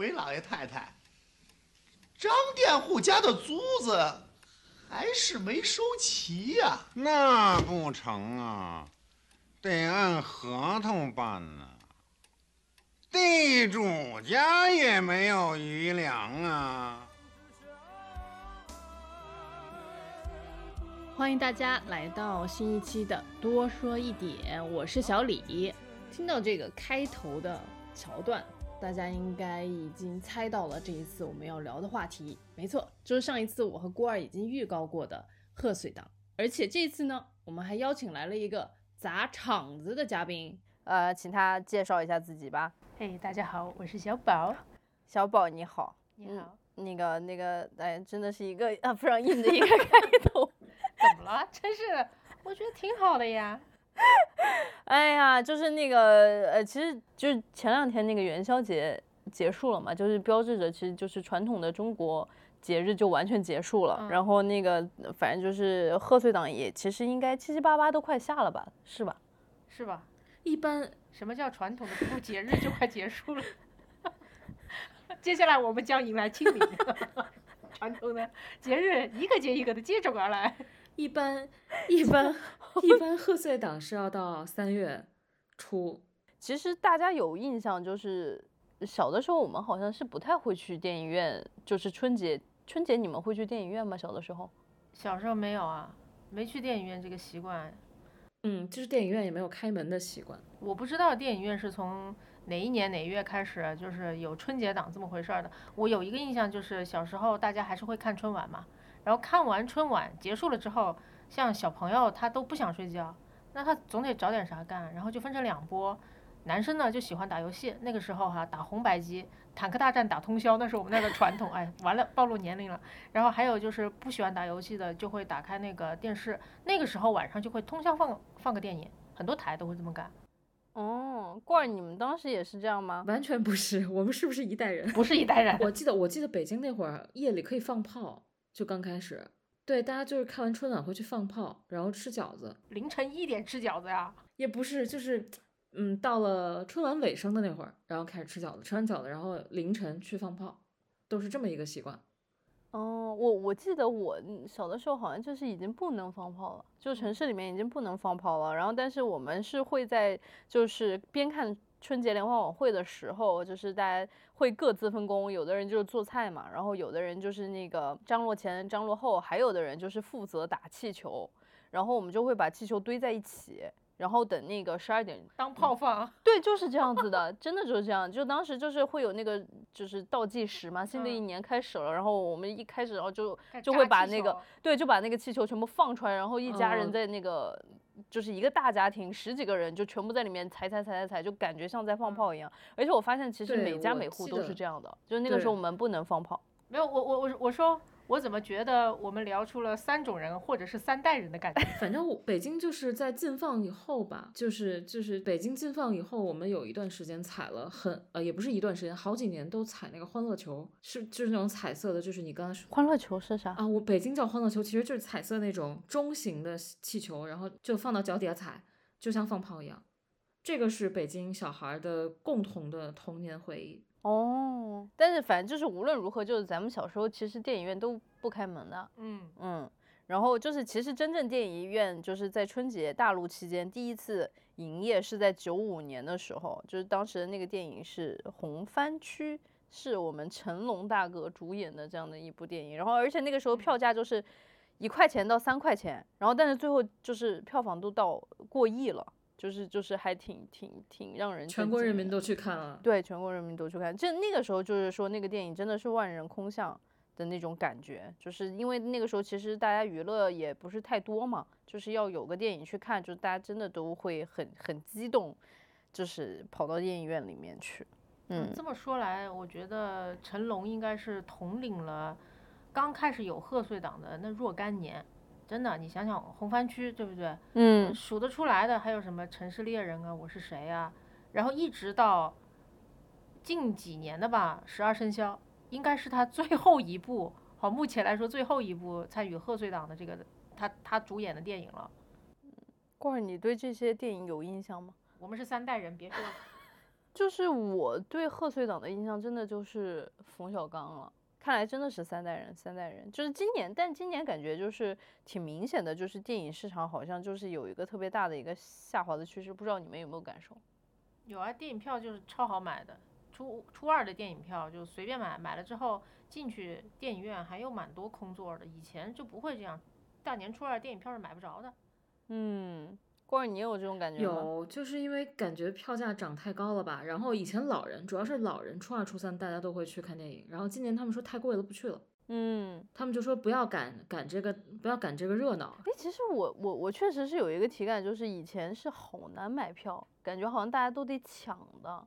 回老爷太太，张佃户家的租子还是没收齐呀、那不成啊，得按合同办呢。地主家也没有余粮啊。欢迎大家来到新一期的多说一点，我是小李。听到这个开头的桥段，大家应该已经猜到了这一次我们要聊的话题。没错，就是上一次我和郭二已经预告过的贺岁档，而且这次呢，我们还邀请来了一个砸场子的嘉宾。呃，请他介绍一下自己吧。嘿大家好，我是小宝。小宝你好，你好，那个那个，哎，真的是一个啊非常硬的一个开头。怎么了？真是的，我觉得挺好的呀。哎呀，就是那个呃，其实就是前两天那个元宵节结束了嘛，就是标志着其实就是传统的中国节日就完全结束了。嗯然后那个反正就是贺岁档也其实应该七七八八都快下了吧，是吧？是吧？一般什么叫传统的不节日就快结束了？接下来我们将迎来清明，传统的节日一个接一个的接踵而来。一般一般 一般贺岁档是要到三月初，其实大家有印象，就是小的时候我们好像是不太会去电影院，就是春节春节你们会去电影院吗？小的时候？小时候没有啊，没去电影院这个习惯。嗯，就是电影院也没有开门的习惯。我不知道电影院是从哪一年哪月开始，就是有春节档这么回事儿的。我有一个印象，就是小时候大家还是会看春晚嘛，然后看完春晚结束了之后，像小朋友他都不想睡觉，那他总得找点啥干，然后就分成两波。男生呢就喜欢打游戏，那个时候哈、打红白机、坦克大战打通宵，那是我们那儿的传统。哎，完了暴露年龄了。然后还有就是不喜欢打游戏的，就会打开那个电视，那个时候晚上就会通宵放放个电影，很多台都会这么干。哦，罐儿，你们当时也是这样吗？完全不是，我们是不是一代人？不是一代人。我记得我记得北京那会儿夜里可以放炮，就刚开始，对，大家就是看完春晚会去放炮，然后吃饺子，凌晨一点吃饺子呀？也不是，就是嗯，到了春晚尾声的那会儿，然后开始吃饺子，吃完饺子，然后凌晨去放炮，都是这么一个习惯。哦，我我记得我嗯小的时候好像就是已经不能放炮了，就城市里面已经不能放炮了。然后，但是我们是会在就是边看春节联欢晚会的时候，就是大家会各自分工，有的人就是做菜嘛，然后有的人就是那个张罗前、张罗后，还有的人就是负责打气球，然后我们就会把气球堆在一起。然后等那个十二点当炮放。对，就是这样子的，真的就是这样。就当时就是会有那个就是倒计时嘛，新的一嗯年开始了，然后我们一开始，然后就就会把那个对，就把那个气球全部放出来，然后一家人嗯在那个。就是一个大家庭，十几个人就全部在里面踩踩踩踩踩，就感觉像在放炮一样。而且我发现其实每家每户都是这样的，就是那个时候我们不能放炮。没有，我我我我说，我怎么觉得我们聊出了三种人或者是三代人的感觉？反正我北京就是在禁放以后吧，就是就是北京禁放以后，我们有一段时间踩了很呃也不是一段时间，好几年都踩那个欢乐球，是就是那种彩色的，就是你刚刚说欢乐球是啥？啊，我北京叫欢乐球，其实就是彩色那种中型的气球，然后就放到脚底下踩，就像放炮一样。这个是北京小孩儿的共同的童年回忆。哦，但是反正就是无论如何，就是咱们小时候其实电影院都不开门的。嗯，嗯，然后就是其实真正电影院就是在春节大陆期间第一次营业是在九五年的时候，就是当时的那个电影是《红番区》，是我们成龙大哥主演的这样的一部电影，然后而且那个时候票价就是一块钱到三块钱，然后但是最后就是票房都到过亿了，就是就是还挺挺挺让人全国人民都去看了。对，全国人民都去看。就那个时候，就是说那个电影真的是万人空巷的那种感觉，就是因为那个时候其实大家娱乐也不是太多嘛，就是要有个电影去看，就是大家真的都会很很激动，就是跑到电影院里面去。嗯这么说来，我觉得成龙应该是统领了刚开始有贺岁档的那若干年。真的，你想想红番区对不对？嗯数得出来的还有什么《城市猎人》啊，《我是谁》啊，然后一直到近几年的吧，《十二生肖》应该是他最后一部，好，目前来说最后一部参与贺岁档的这个他他主演的电影了。过儿，你对这些电影有印象吗？我们是三代人，别说了。就是我对贺岁档的印象真的就是冯小刚了。看来真的是三代人，三代人就是今年，但今年感觉就是挺明显的，就是电影市场好像就是有一个特别大的一个下滑的趋势，不知道你们有没有感受？有啊，电影票就是超好买的，初初二的电影票就随便买，买了之后进去电影院还有蛮多空座的，以前就不会这样，大年初二电影票是买不着的。嗯。或者你有这种感觉吗？有，就是因为感觉票价涨太高了吧。然后以前老人，主要是老人，初二、初三大家都会去看电影。然后今年他们说太贵了，不去了。嗯，他们就说不要赶赶这个，不要赶这个热闹。哎，其实我我我确实是有一个体感，就是以前是好难买票，感觉好像大家都得抢的。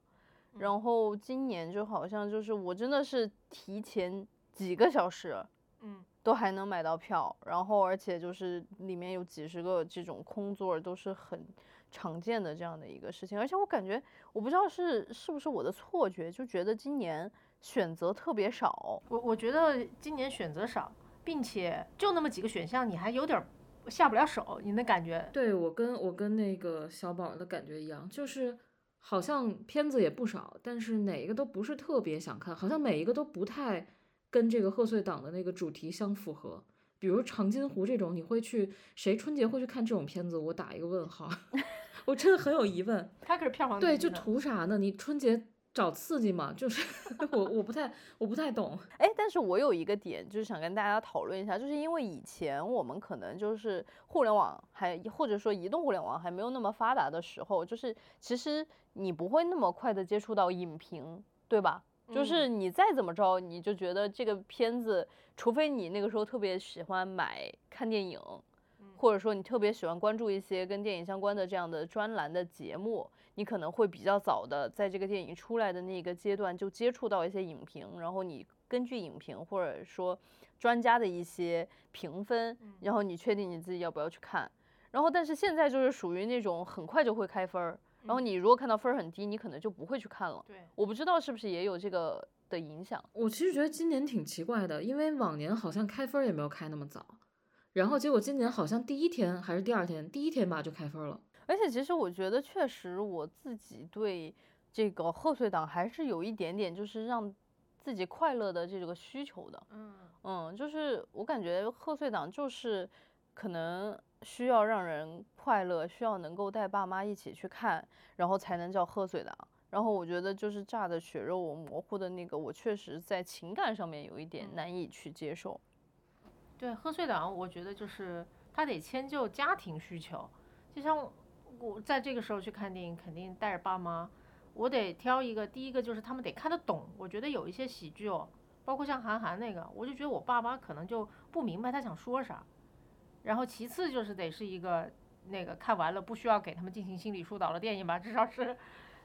然后今年就好像就是我真的是提前几个小时。嗯。都还能买到票，然后而且就是里面有几十个这种空座，都是很常见的这样的一个事情。而且我感觉，我不知道是是不是我的错觉，就觉得今年选择特别少。我我觉得今年选择少，并且就那么几个选项，你还有点下不了手，你的感觉？对我跟我跟那个小宝的感觉一样，就是好像片子也不少，但是哪一个都不是特别想看，好像每一个都不太。跟这个贺岁档的那个主题相符合，比如《长津湖》这种，你会去谁春节会去看这种片子？我打一个问号，我真的很有疑问。它可是票房对，就图啥呢？你春节找刺激嘛？就是 我我不太我不太懂。哎，但是我有一个点，就是想跟大家讨论一下，就是因为以前我们可能就是互联网还或者说移动互联网还没有那么发达的时候，就是其实你不会那么快的接触到影评，对吧？就是你再怎么着，你就觉得这个片子，除非你那个时候特别喜欢买看电影，或者说你特别喜欢关注一些跟电影相关的这样的专栏的节目，你可能会比较早的在这个电影出来的那个阶段就接触到一些影评，然后你根据影评或者说专家的一些评分，然后你确定你自己要不要去看。然后但是现在就是属于那种很快就会开分儿。然后你如果看到分儿很低，你可能就不会去看了。对，我不知道是不是也有这个的影响。我其实觉得今年挺奇怪的，因为往年好像开分也没有开那么早，然后结果今年好像第一天还是第二天，第一天吧就开分了。而且其实我觉得确实我自己对这个贺岁档还是有一点点就是让自己快乐的这个需求的。嗯嗯，就是我感觉贺岁档就是可能。需要让人快乐，需要能够带爸妈一起去看，然后才能叫贺岁档。然后我觉得就是炸的血肉模糊的那个，我确实在情感上面有一点难以去接受。对贺岁档，我觉得就是他得迁就家庭需求。就像我在这个时候去看电影，肯定带着爸妈，我得挑一个，第一个就是他们得看得懂。我觉得有一些喜剧哦，包括像韩寒那个，我就觉得我爸妈可能就不明白他想说啥。然后其次就是得是一个那个看完了不需要给他们进行心理疏导的电影吧，至少是，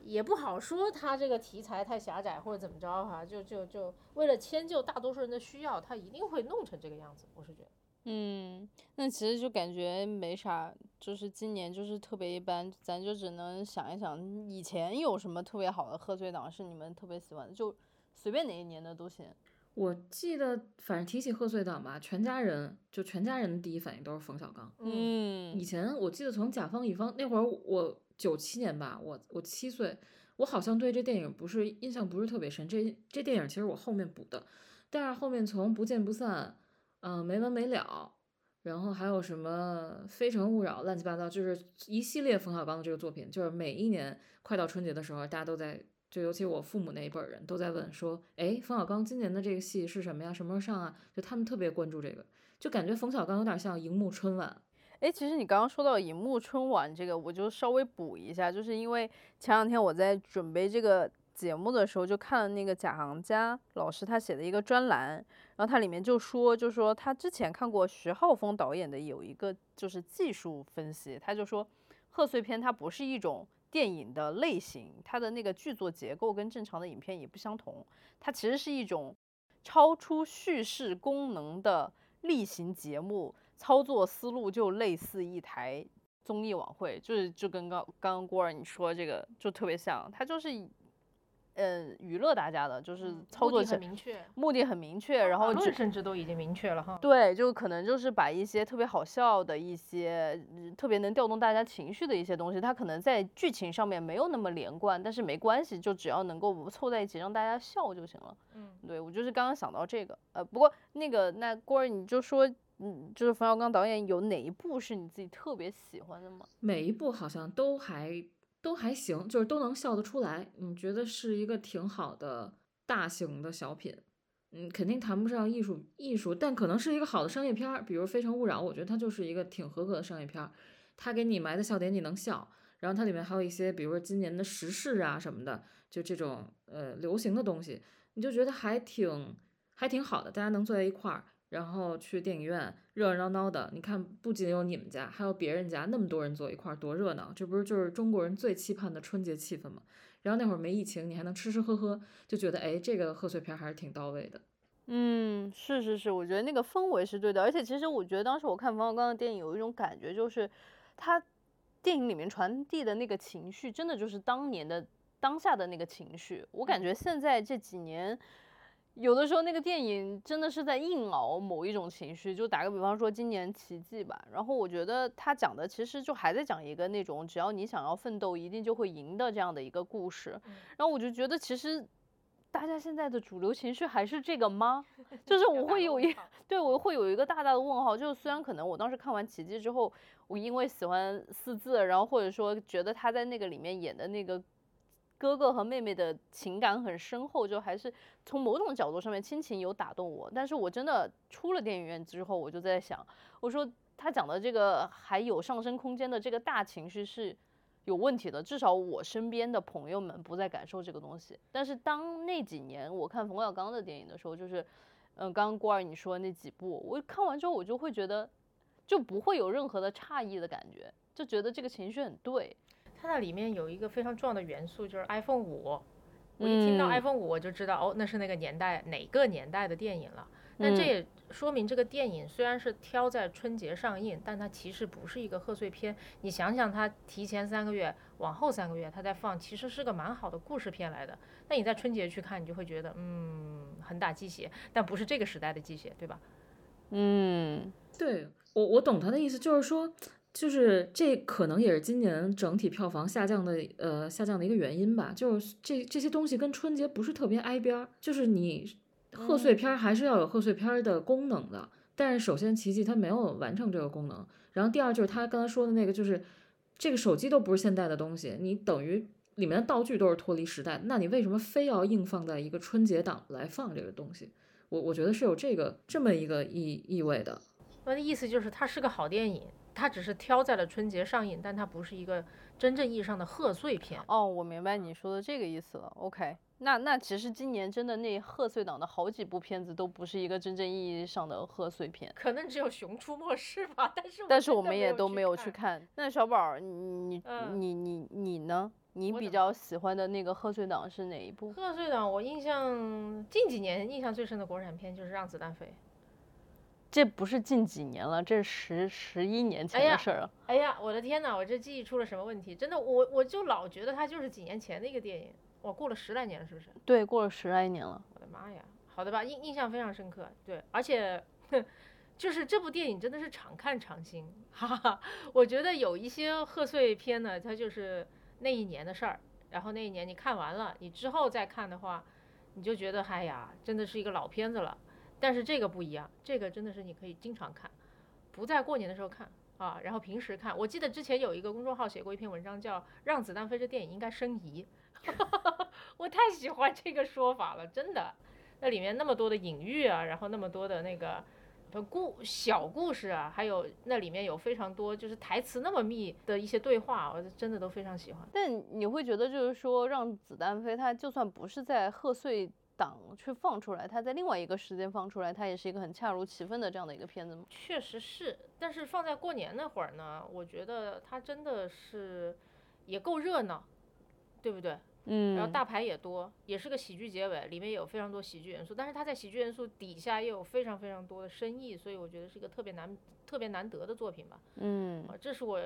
也不好说他这个题材太狭窄或者怎么着哈，就就就为了迁就大多数人的需要，他一定会弄成这个样子，我是觉得。嗯，那其实就感觉没啥，就是今年就是特别一般，咱就只能想一想以前有什么特别好的贺岁档是你们特别喜欢的，就随便哪一年的都行。我记得，反正提起贺岁档吧，全家人就全家人的第一反应都是冯小刚。嗯，以前我记得从甲方乙方那会儿，我九七年吧，我我七岁，我好像对这电影不是印象不是特别深。这这电影其实我后面补的，但是后面从不见不散，嗯，没完没了，然后还有什么非诚勿扰，乱七八糟，就是一系列冯小刚的这个作品，就是每一年快到春节的时候，大家都在。就尤其我父母那一辈人都在问说，哎，冯小刚今年的这个戏是什么呀？什么时候上啊？就他们特别关注这个，就感觉冯小刚有点像荧幕春晚。哎，其实你刚刚说到荧幕春晚这个，我就稍微补一下，就是因为前两天我在准备这个节目的时候，就看了那个贾行家老师他写的一个专栏，然后他里面就说，就说他之前看过徐浩峰导演的有一个就是技术分析，他就说贺岁片它不是一种。电影的类型，它的那个剧作结构跟正常的影片也不相同，它其实是一种超出叙事功能的例行节目，操作思路就类似一台综艺晚会，就是就跟刚刚郭儿你说这个就特别像，它就是嗯娱乐大家的，就是操作很明确，目的很明确，然后就甚至都已经明确了哈。对，就可能就是把一些特别好笑的一些，嗯特别能调动大家情绪的一些东西，它可能在剧情上面没有那么连贯，但是没关系，就只要能够凑在一起让大家笑就行了。嗯，对我就是刚刚想到这个，呃，不过那个那郭儿你就说，嗯，就是冯小刚导演有哪一部是你自己特别喜欢的吗？每一部好像都还都还行，就是都能笑得出来。你，觉得是一个挺好的大型的小品。嗯，肯定谈不上艺术艺术，但可能是一个好的商业片儿。比如《非诚勿扰》，我觉得它就是一个挺合格的商业片儿。它给你埋的笑点你能笑，然后它里面还有一些，比如说今年的时事啊什么的，就这种呃流行的东西，你就觉得还挺还挺好的，大家能坐在一块儿，然后去电影院热热闹闹的。你看，不仅有你们家，还有别人家，那么多人坐一块儿，多热闹！这不是就是中国人最期盼的春节气氛吗？然后那会儿没疫情，你还能吃吃喝喝，就觉得哎，这个贺岁片还是挺到位的。嗯，是是是，我觉得那个氛围是对的，而且其实我觉得当时我看冯小刚的电影有一种感觉，就是他电影里面传递的那个情绪，真的就是当年的当下的那个情绪。我感觉现在这几年，有的时候那个电影真的是在硬熬某一种情绪。就打个比方说今年《奇迹》吧，然后我觉得他讲的其实就还在讲一个那种只要你想要奋斗，一定就会赢的这样的一个故事。然后我就觉得其实。大家现在的主流情绪还是这个吗？就是 我会有一，对我会有一个大大的问号。就是虽然可能我当时看完《奇迹》之后，我因为喜欢四字，然后或者说觉得他在那个里面演的那个哥哥和妹妹的情感很深厚，就还是从某种角度上面亲情有打动我。但是我真的出了电影院之后，我就在想，我说他讲的这个还有上升空间的这个大情绪是。有问题的，至少我身边的朋友们不再感受这个东西。但是当那几年我看冯小刚的电影的时候，就是，嗯，刚刚郭二你说那几部，我看完之后我就会觉得，就不会有任何的诧异的感觉，就觉得这个情绪很对。它那里面有一个非常重要的元素，就是 iPhone 五。我一听到嗯 iPhone 五，我就知道哦，那是那个年代哪个年代的电影了。但这嗯也说明这个电影虽然是挑在春节上映，但它其实不是一个贺岁片。你想想，它提前三个月、往后三个月它在放，其实是个蛮好的故事片来的。那你在春节去看，你就会觉得嗯很打鸡血，但不是这个时代的鸡血，对吧？嗯对我，我懂他的意思，就是说，就是这可能也是今年整体票房下降的，呃，下降的一个原因吧。就是这这些东西跟春节不是特别挨边儿，就是你贺岁片儿还是要有贺岁片儿的功能的。但是首先，奇迹它没有完成这个功能，然后第二就是他刚才说的那个，就是这个手机都不是现代的东西，你等于里面的道具都是脱离时代，那你为什么非要硬放在一个春节档来放这个东西？我我觉得是有这个这么一个意意味的。我的意思就是，它是个好电影，它只是挑在了春节上映，但它不是一个真正意义上的贺岁片。哦，我明白你说的这个意思了。OK，那那其实今年真的那贺岁档的好几部片子都不是一个真正意义上的贺岁片。可能只有《熊出没》是吧？但 是但是我们也都没有去去。看。那小宝儿，你你嗯你你你呢？你比较喜欢的那个贺岁档是哪一部？贺岁档，我印象近几年印象最深的国产片就是《让子弹飞》。这不是近几年了，这是十十一年前的事儿了。哎呀，我的天呐，我这记忆出了什么问题？真的，我我就老觉得它就是几年前的一个电影。哇，过了十来年了，是不是？对，过了十来年了。我的妈呀！好的吧，印印象非常深刻。对，而且，就是这部电影真的是常看常新。哈哈，我觉得有一些贺岁片呢，它就是那一年的事儿，然后那一年你看完了，你之后再看的话，你就觉得哎呀，真的是一个老片子了。但是这个不一样，这个真的是你可以经常看，不在过年的时候看啊，然后平时看。我记得之前有一个公众号写过一篇文章，叫《让子弹飞》这电影应该申遗。我太喜欢这个说法了，真的。那里面那么多的隐喻啊，然后那么多的那个故小故事啊，还有那里面有非常多就是台词那么密的一些对话，我真的都非常喜欢。但你会觉得，就是说，让子弹飞，它就算不是在贺岁档去放出来，它在另外一个时间放出来，它也是一个很恰如其分的这样的一个片子吗？确实是，但是放在过年那会儿呢，我觉得它真的是也够热闹，对不对？嗯，然后大牌也多，也是个喜剧结尾，里面有非常多喜剧元素，但是它在喜剧元素底下也有非常非常多的深意，所以我觉得是一个特别难、特别难得的作品吧。嗯啊，这是我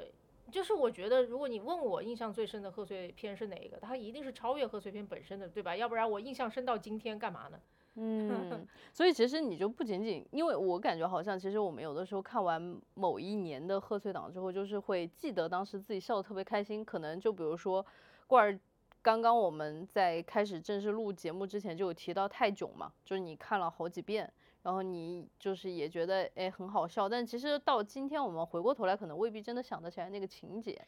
就是我觉得，如果你问我印象最深的贺岁片是哪一个，它一定是超越贺岁片本身的，对吧？要不然我印象深到今天干嘛呢？嗯，所以其实你就不仅仅，因为我感觉好像，其实我们有的时候看完某一年的贺岁档之后，就是会记得当时自己笑得特别开心。可能就比如说，罐儿，刚刚我们在开始正式录节目之前就有提到泰囧嘛，就是你看了好几遍，然后你就是也觉得哎很好笑，但其实到今天我们回过头来，可能未必真的想得起来那个情节。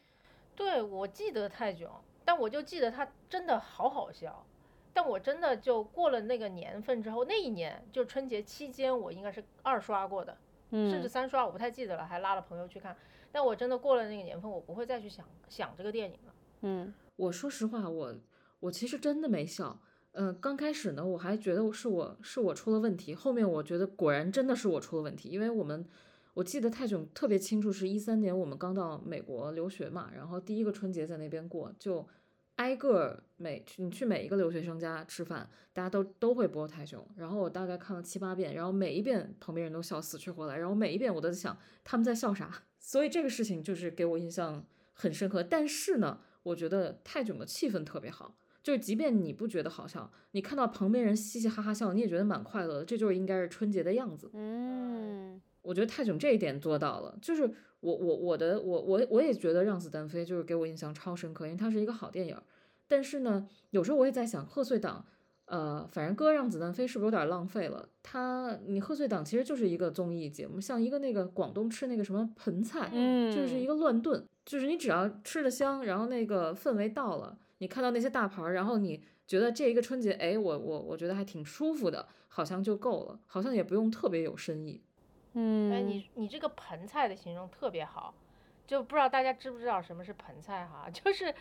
对，我记得泰囧，但我就记得它真的好好笑。但我真的就过了那个年份之后，那一年就春节期间，我应该是二刷过的，甚至三刷，我不太记得了，还拉了朋友去看。但我真的过了那个年份，我不会再去想想这个电影了。嗯，我说实话，我我其实真的没笑。嗯、刚开始呢，我还觉得是我是我出了问题，后面我觉得果然真的是我出了问题，因为我们我记得泰囧特别清楚，是一三年我们刚到美国留学嘛，然后第一个春节在那边过，就挨个每你去每一个留学生家吃饭，大家都都会播泰囧，然后我大概看了七八遍，然后每一遍旁边人都笑死去活来，然后每一遍我都在想他们在笑啥，所以这个事情就是给我印象很深刻。但是呢，我觉得泰囧的气氛特别好。就是即便你不觉得好笑，你看到旁边人嘻嘻哈哈笑，你也觉得蛮快乐的，这就是应该是春节的样子。嗯，我觉得泰囧这一点做到了，就是我我我的我我我也觉得《让子弹飞》就是给我印象超深刻，因为它是一个好电影。但是呢，有时候我也在想，贺岁档，呃，反正歌《让子弹飞》是不是有点浪费了？它你贺岁档其实就是一个综艺节目，像一个那个广东吃那个什么盆菜，嗯就是一个乱炖，就是你只要吃的香，然后那个氛围到了，你看到那些大牌儿，然后你觉得这一个春节，哎，我我我觉得还挺舒服的，好像就够了，好像也不用特别有深意。嗯，哎，你你这个盆菜的形容特别好，就不知道大家知不知道什么是盆菜哈？就是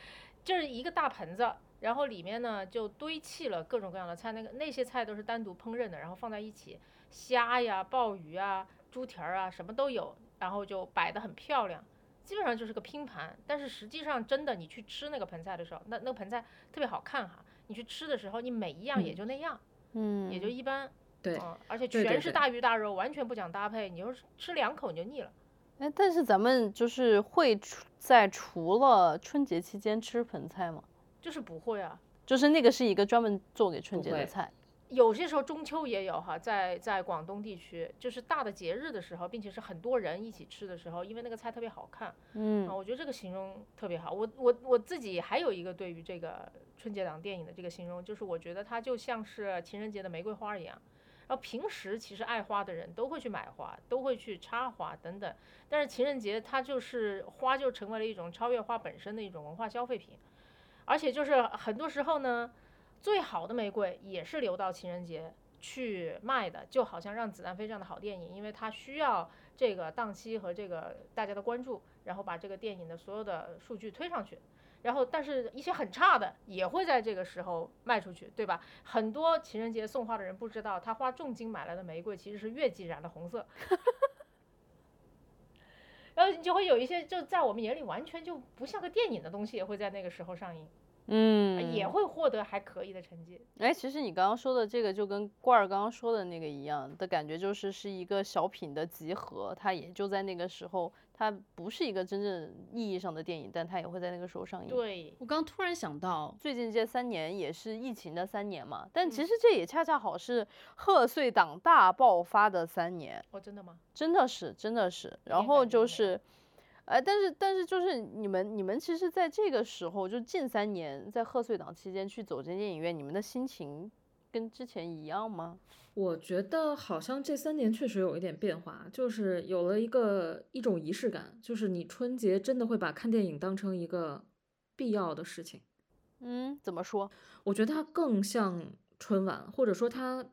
就是一个大盆子，然后里面呢就堆砌了各种各样的菜，那个那些菜都是单独烹饪的，然后放在一起，虾呀、鲍鱼啊、猪蹄儿啊，什么都有，然后就摆得很漂亮。基本上就是个拼盘，但是实际上真的你去吃那个盆菜的时候，那那个盆菜特别好看哈。你去吃的时候，你每一样也嗯就那样，嗯，也就一般，对，嗯，而且全是大鱼大肉，完全不讲搭配，你就是吃两口你就腻了。哎，但是咱们就是会除在除了春节期间吃盆菜吗？就是不会啊，就是那个是一个专门做给春节的菜。有些时候中秋也有哈，在在广东地区，就是大的节日的时候，并且是很多人一起吃的时候，因为那个菜特别好看嗯啊，我觉得这个形容特别好。我我我自己还有一个对于这个春节档电影的这个形容，就是我觉得它就像是情人节的玫瑰花一样。然后平时其实爱花的人都会去买花，都会去插花等等，但是情人节它就是花就成为了一种超越花本身的一种文化消费品，而且就是很多时候呢，最好的玫瑰也是留到情人节去卖的，就好像《让子弹飞》这样的好电影，因为它需要这个档期和这个大家的关注，然后把这个电影的所有的数据推上去。然后，但是一些很差的也会在这个时候卖出去，对吧？很多情人节送花的人不知道，他花重金买来的玫瑰其实是月季染的红色。然后你就会有一些就在我们眼里完全就不像个电影的东西，也会在那个时候上映，嗯，也会获得还可以的成绩。哎，其实你刚刚说的这个就跟罐儿刚刚说的那个一样的感觉，就是是一个小品的集合，它也就在那个时候，它不是一个真正意义上的电影，但它也会在那个时候上映。对，我刚突然想到，最近这三年也是疫情的三年嘛，但其嗯实这也恰恰好是贺岁档大爆发的三年，哦，真的吗？真的是，真的是。然后就是，呃，但是但是就是你们你们其实在这个时候，就近三年在贺岁档期间去走进电影院，你们的心情跟之前一样吗？我觉得好像这三年确实有一点变化，就是有了一个一种仪式感，就是你春节真的会把看电影当成一个必要的事情。嗯，怎么说？我觉得它更像春晚，或者说它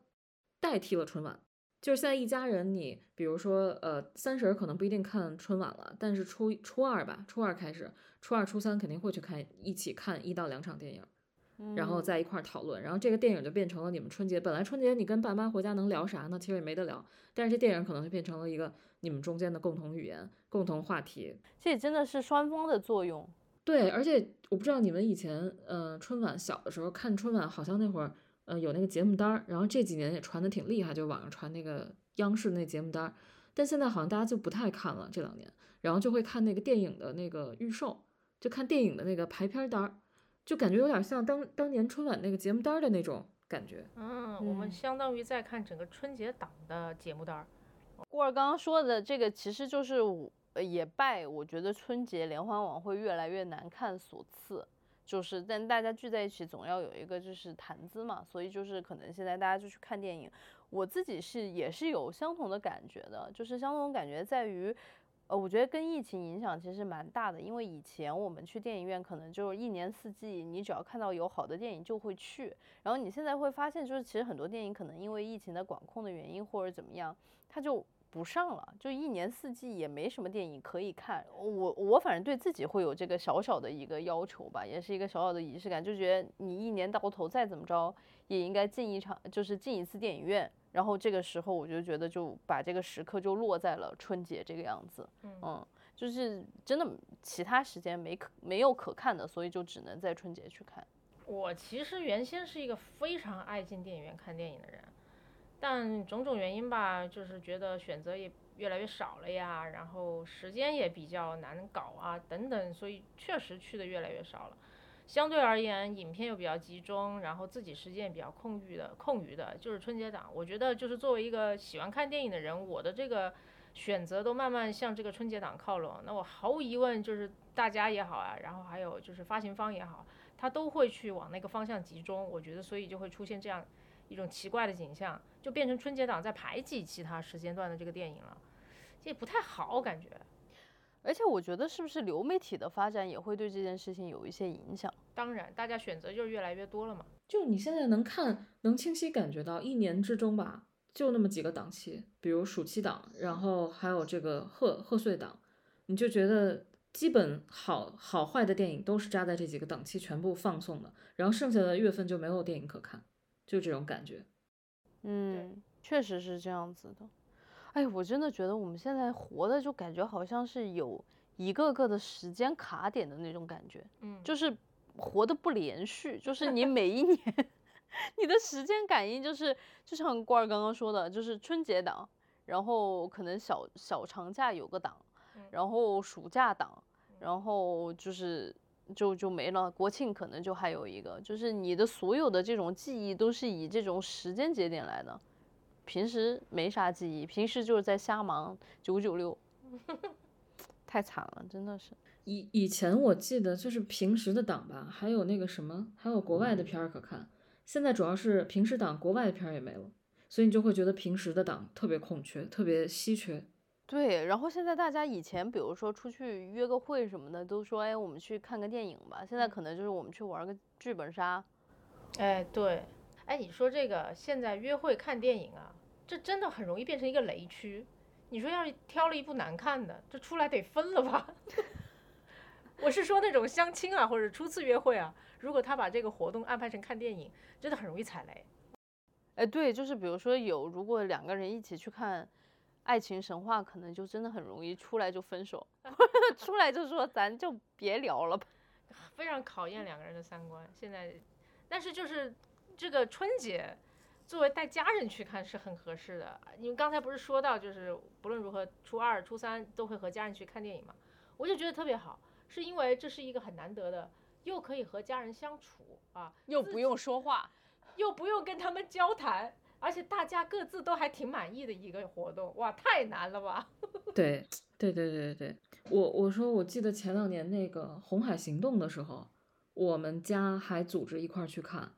代替了春晚。就是现在一家人，你比如说，呃，三十儿可能不一定看春晚了，但是初初二吧，初二开始，初二、初三肯定会去看，一起看一到两场电影，然后嗯在一块儿讨论，然后这个电影就变成了你们春节。本来春节你跟爸妈回家能聊啥呢？其实也没得聊，但是这电影可能就变成了一个你们中间的共同语言、共同话题。这也真的是双方的作用。对，而且我不知道你们以前，呃，春晚小的时候看春晚，好像那会儿，呃，有那个节目单儿，然后这几年也传的挺厉害，就网上传那个央视那节目单儿，但现在好像大家就不太看了这两年，然后就会看那个电影的那个预售，就看电影的那个排片单儿，就感觉有点像当当年春晚那个节目单儿的那种感觉。嗯，我们嗯相当于在看整个春节档的节目单儿。郭儿刚刚说的这个，其实就是我呃也拜我觉得春节联欢晚会越来越难看所赐。就是，但大家聚在一起总要有一个就是谈资嘛，所以就是可能现在大家就去看电影。我自己是也是有相同的感觉的，就是相同的感觉在于，呃，我觉得跟疫情影响其实蛮大的，因为以前我们去电影院可能就是一年四季，你只要看到有好的电影就会去，然后你现在会发现，就是其实很多电影可能因为疫情的管控的原因或者怎么样，它就不上了，就一年四季也没什么电影可以看。我我反正对自己会有这个小小的一个要求吧，也是一个小小的仪式感，就觉得你一年到头再怎么着也应该进一场，就是进一次电影院。然后这个时候我就觉得就把这个时刻就落在了春节这个样子，嗯嗯，就是真的其他时间没可没有可看的，所以就只能在春节去看。我其实原先是一个非常爱进电影院看电影的人，但种种原因吧，就是觉得选择也越来越少了呀，然后时间也比较难搞啊，等等，所以确实去的越来越少了。相对而言，影片又比较集中，然后自己时间也比较空余的，空余的就是春节档。我觉得就是作为一个喜欢看电影的人，我的这个选择都慢慢向这个春节档靠拢。那我毫无疑问就是大家也好啊，然后还有就是发行方也好，他都会去往那个方向集中。我觉得，所以就会出现这样一种奇怪的景象，就变成春节档在排挤其他时间段的这个电影了，这也不太好，感觉。而且我觉得是不是流媒体的发展也会对这件事情有一些影响？当然，大家选择就是越来越多了嘛。就你现在能看，能清晰感觉到一年之中吧，就那么几个档期，比如暑期档，然后还有这个贺贺岁档，你就觉得基本好好坏的电影都是扎在这几个档期全部放送的，然后剩下的月份就没有电影可看，就这种感觉。嗯，确实是这样子的。哎，我真的觉得我们现在活的就感觉好像是有一个个的时间卡点的那种感觉，嗯，就是活的不连续，就 是你每一年 你的时间感应就是就像郭儿刚刚说的，就是春节档，然后可能小小长假有个档，嗯然后暑假档，然后就是就就没了，国庆可能就还有一个，就是你的所有的这种记忆都是以这种时间节点来的。平时没啥记忆，平时就是在瞎忙九九六，太惨了，真的是。以以前我记得就是平时的档吧，还有那个什么，还有国外的片儿可看。现在主要是平时档，国外的片儿也没了，所以你就会觉得平时的档特别空缺，特别稀缺。对，然后现在大家以前比如说出去约个会什么的，都说哎我们去看个电影吧，现在可能就是我们去玩个剧本杀。哎，对，哎，你说这个现在约会看电影啊，这真的很容易变成一个雷区。你说要是挑了一部难看的，这出来得分了吧？我是说那种相亲啊，或者初次约会啊，如果他把这个活动安排成看电影，真的很容易踩雷。哎，对，就是比如说有如果两个人一起去看《爱情神话》，可能就真的很容易出来就分手，出来就说咱就别聊了吧。非常考验两个人的三观。现在，但是就是这个春节，作为带家人去看是很合适的。你们刚才不是说到，就是不论如何，初二、初三都会和家人去看电影嘛？我就觉得特别好，是因为这是一个很难得的，又可以和家人相处啊，又不用说话，又不用跟他们交谈，而且大家各自都还挺满意的一个活动。哇，太难了吧？对，对对对对，我我说我记得前两年那个《红海行动》的时候，我们家还组织一块儿去看。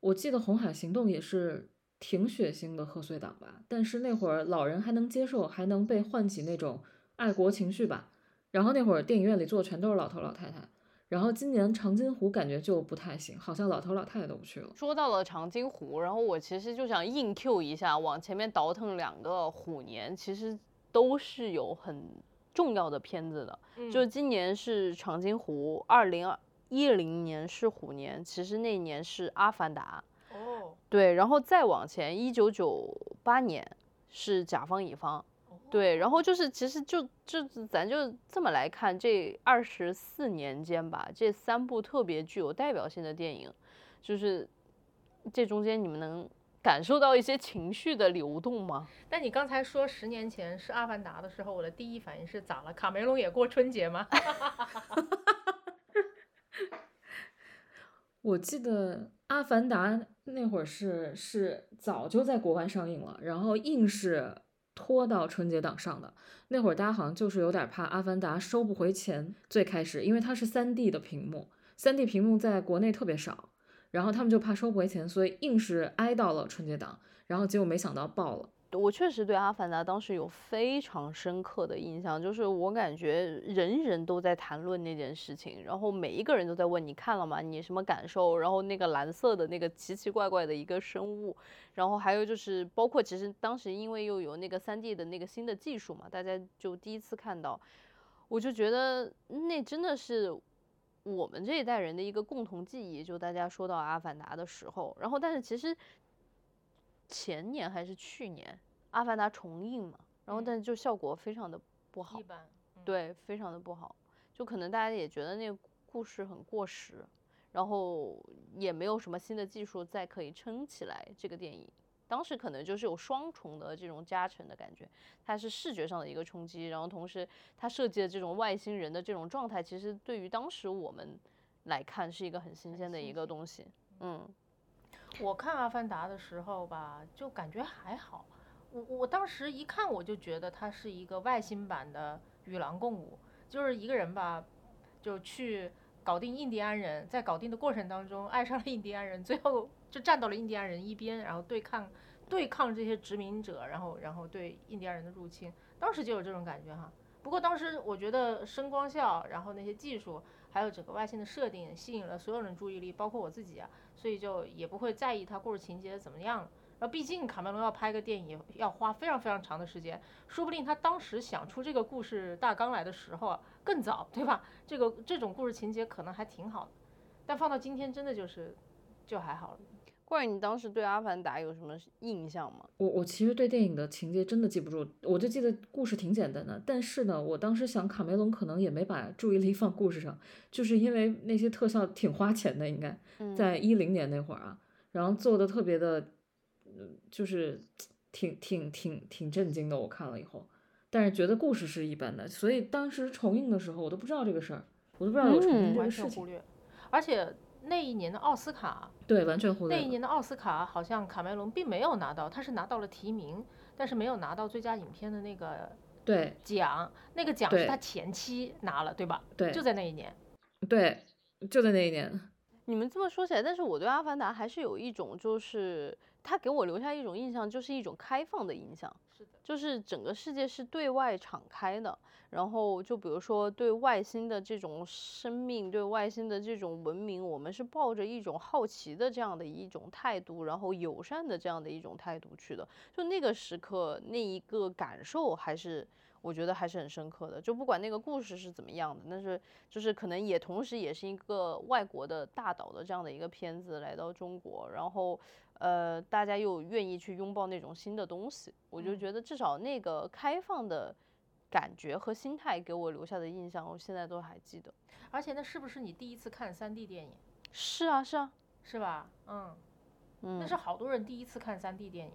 我记得《红海行动》也是挺血腥的贺岁档吧，但是那会儿老人还能接受，还能被唤起那种爱国情绪吧。然后那会儿电影院里坐的全都是老头老太太。然后今年长津湖感觉就不太行，好像老头老太太都不去了。说到了长津湖，然后我其实就想硬 Q 一下，往前面倒腾两个虎年，其实都是有很重要的片子的。就是今年是长津湖，二零一零年是虎年，其实那年是阿凡达。哦，对，然后再往前，一九九八年是甲方乙方。对，然后就是其实就就咱就这么来看，这二十四年间吧，这三部特别具有代表性的电影，就是这中间你们能感受到一些情绪的流动吗？但你刚才说十年前是《阿凡达》的时候，我的第一反应是咋了？卡梅隆也过春节吗？我记得《阿凡达》那会儿是是早就在国外上映了，然后硬是拖到春节档上的。那会儿大家好像就是有点怕《阿凡达》收不回钱，最开始因为它是 3D 的屏幕，，3D 屏幕在国内特别少，然后他们就怕收不回钱，所以硬是挨到了春节档，然后结果没想到爆了。我确实对《阿凡达》当时有非常深刻的印象，就是我感觉人人都在谈论那件事情，然后每一个人都在问你看了吗？你什么感受？然后那个蓝色的那个奇奇怪怪的一个生物，然后还有就是包括其实当时因为又有那个 3D 的那个新的技术嘛，大家就第一次看到，我就觉得那真的是我们这一代人的一个共同记忆。就大家说到《阿凡达》的时候，然后但是其实前年还是去年。阿凡达重映嘛，然后但是就效果非常的不好，一般，对，非常的不好，就可能大家也觉得那个故事很过时，然后也没有什么新的技术再可以撑起来这个电影。当时可能就是有双重的这种加成的感觉，它是视觉上的一个冲击，然后同时它设计的这种外星人的这种状态，其实对于当时我们来看是一个很新鲜的一个东西。嗯，我看阿凡达的时候吧，就感觉还好。我我当时一看我就觉得它是一个外星版的与狼共舞，就是一个人吧，就去搞定印第安人，在搞定的过程当中爱上了印第安人，最后就站到了印第安人一边，然后对抗对抗这些殖民者，然后然后对印第安人的入侵，当时就有这种感觉哈。不过当时我觉得声光效，然后那些技术，还有整个外星的设定吸引了所有人注意力，包括我自己啊，所以就也不会在意它故事情节怎么样。然后，毕竟卡梅隆要拍个电影，要花非常非常长的时间，说不定他当时想出这个故事大纲来的时候更早，对吧？这个这种故事情节可能还挺好的，但放到今天，真的就是就还好了。怪你当时对《阿凡达》有什么印象吗？我我其实对电影的情节真的记不住，我就记得故事挺简单的。但是呢，我当时想卡梅隆可能也没把注意力放故事上，就是因为那些特效挺花钱的，应该在一零年那会儿啊，然后做的特别的。就是挺挺挺挺震惊的，我看了以后，但是觉得故事是一般的，所以当时重映的时候我都不知道这个事儿，我都不知道有重映这个事情。而且那一年的奥斯卡，对，完全忽略。那一年的奥斯卡好像卡梅隆并没有拿到，他是拿到了提名，但是没有拿到最佳影片的那个对奖，那个奖是他前妻拿了，对吧？对，就在那一年。对，就在那一年。你们这么说起来，但是我对《阿凡达》还是有一种就是。他给我留下一种印象，就是一种开放的印象，是的，就是整个世界是对外敞开的。然后就比如说对外星的这种生命，对外星的这种文明，我们是抱着一种好奇的这样的一种态度，然后友善的这样的一种态度去的。就那个时刻，那一个感受还是。我觉得还是很深刻的，就不管那个故事是怎么样的，但是就是可能也同时也是一个外国的大导的这样的一个片子来到中国，然后呃大家又愿意去拥抱那种新的东西，我就觉得至少那个开放的感觉和心态给我留下的印象，我现在都还记得。而且那是不是你第一次看 3D 电影？是啊是啊，是吧？嗯嗯，那是好多人第一次看 3D 电影。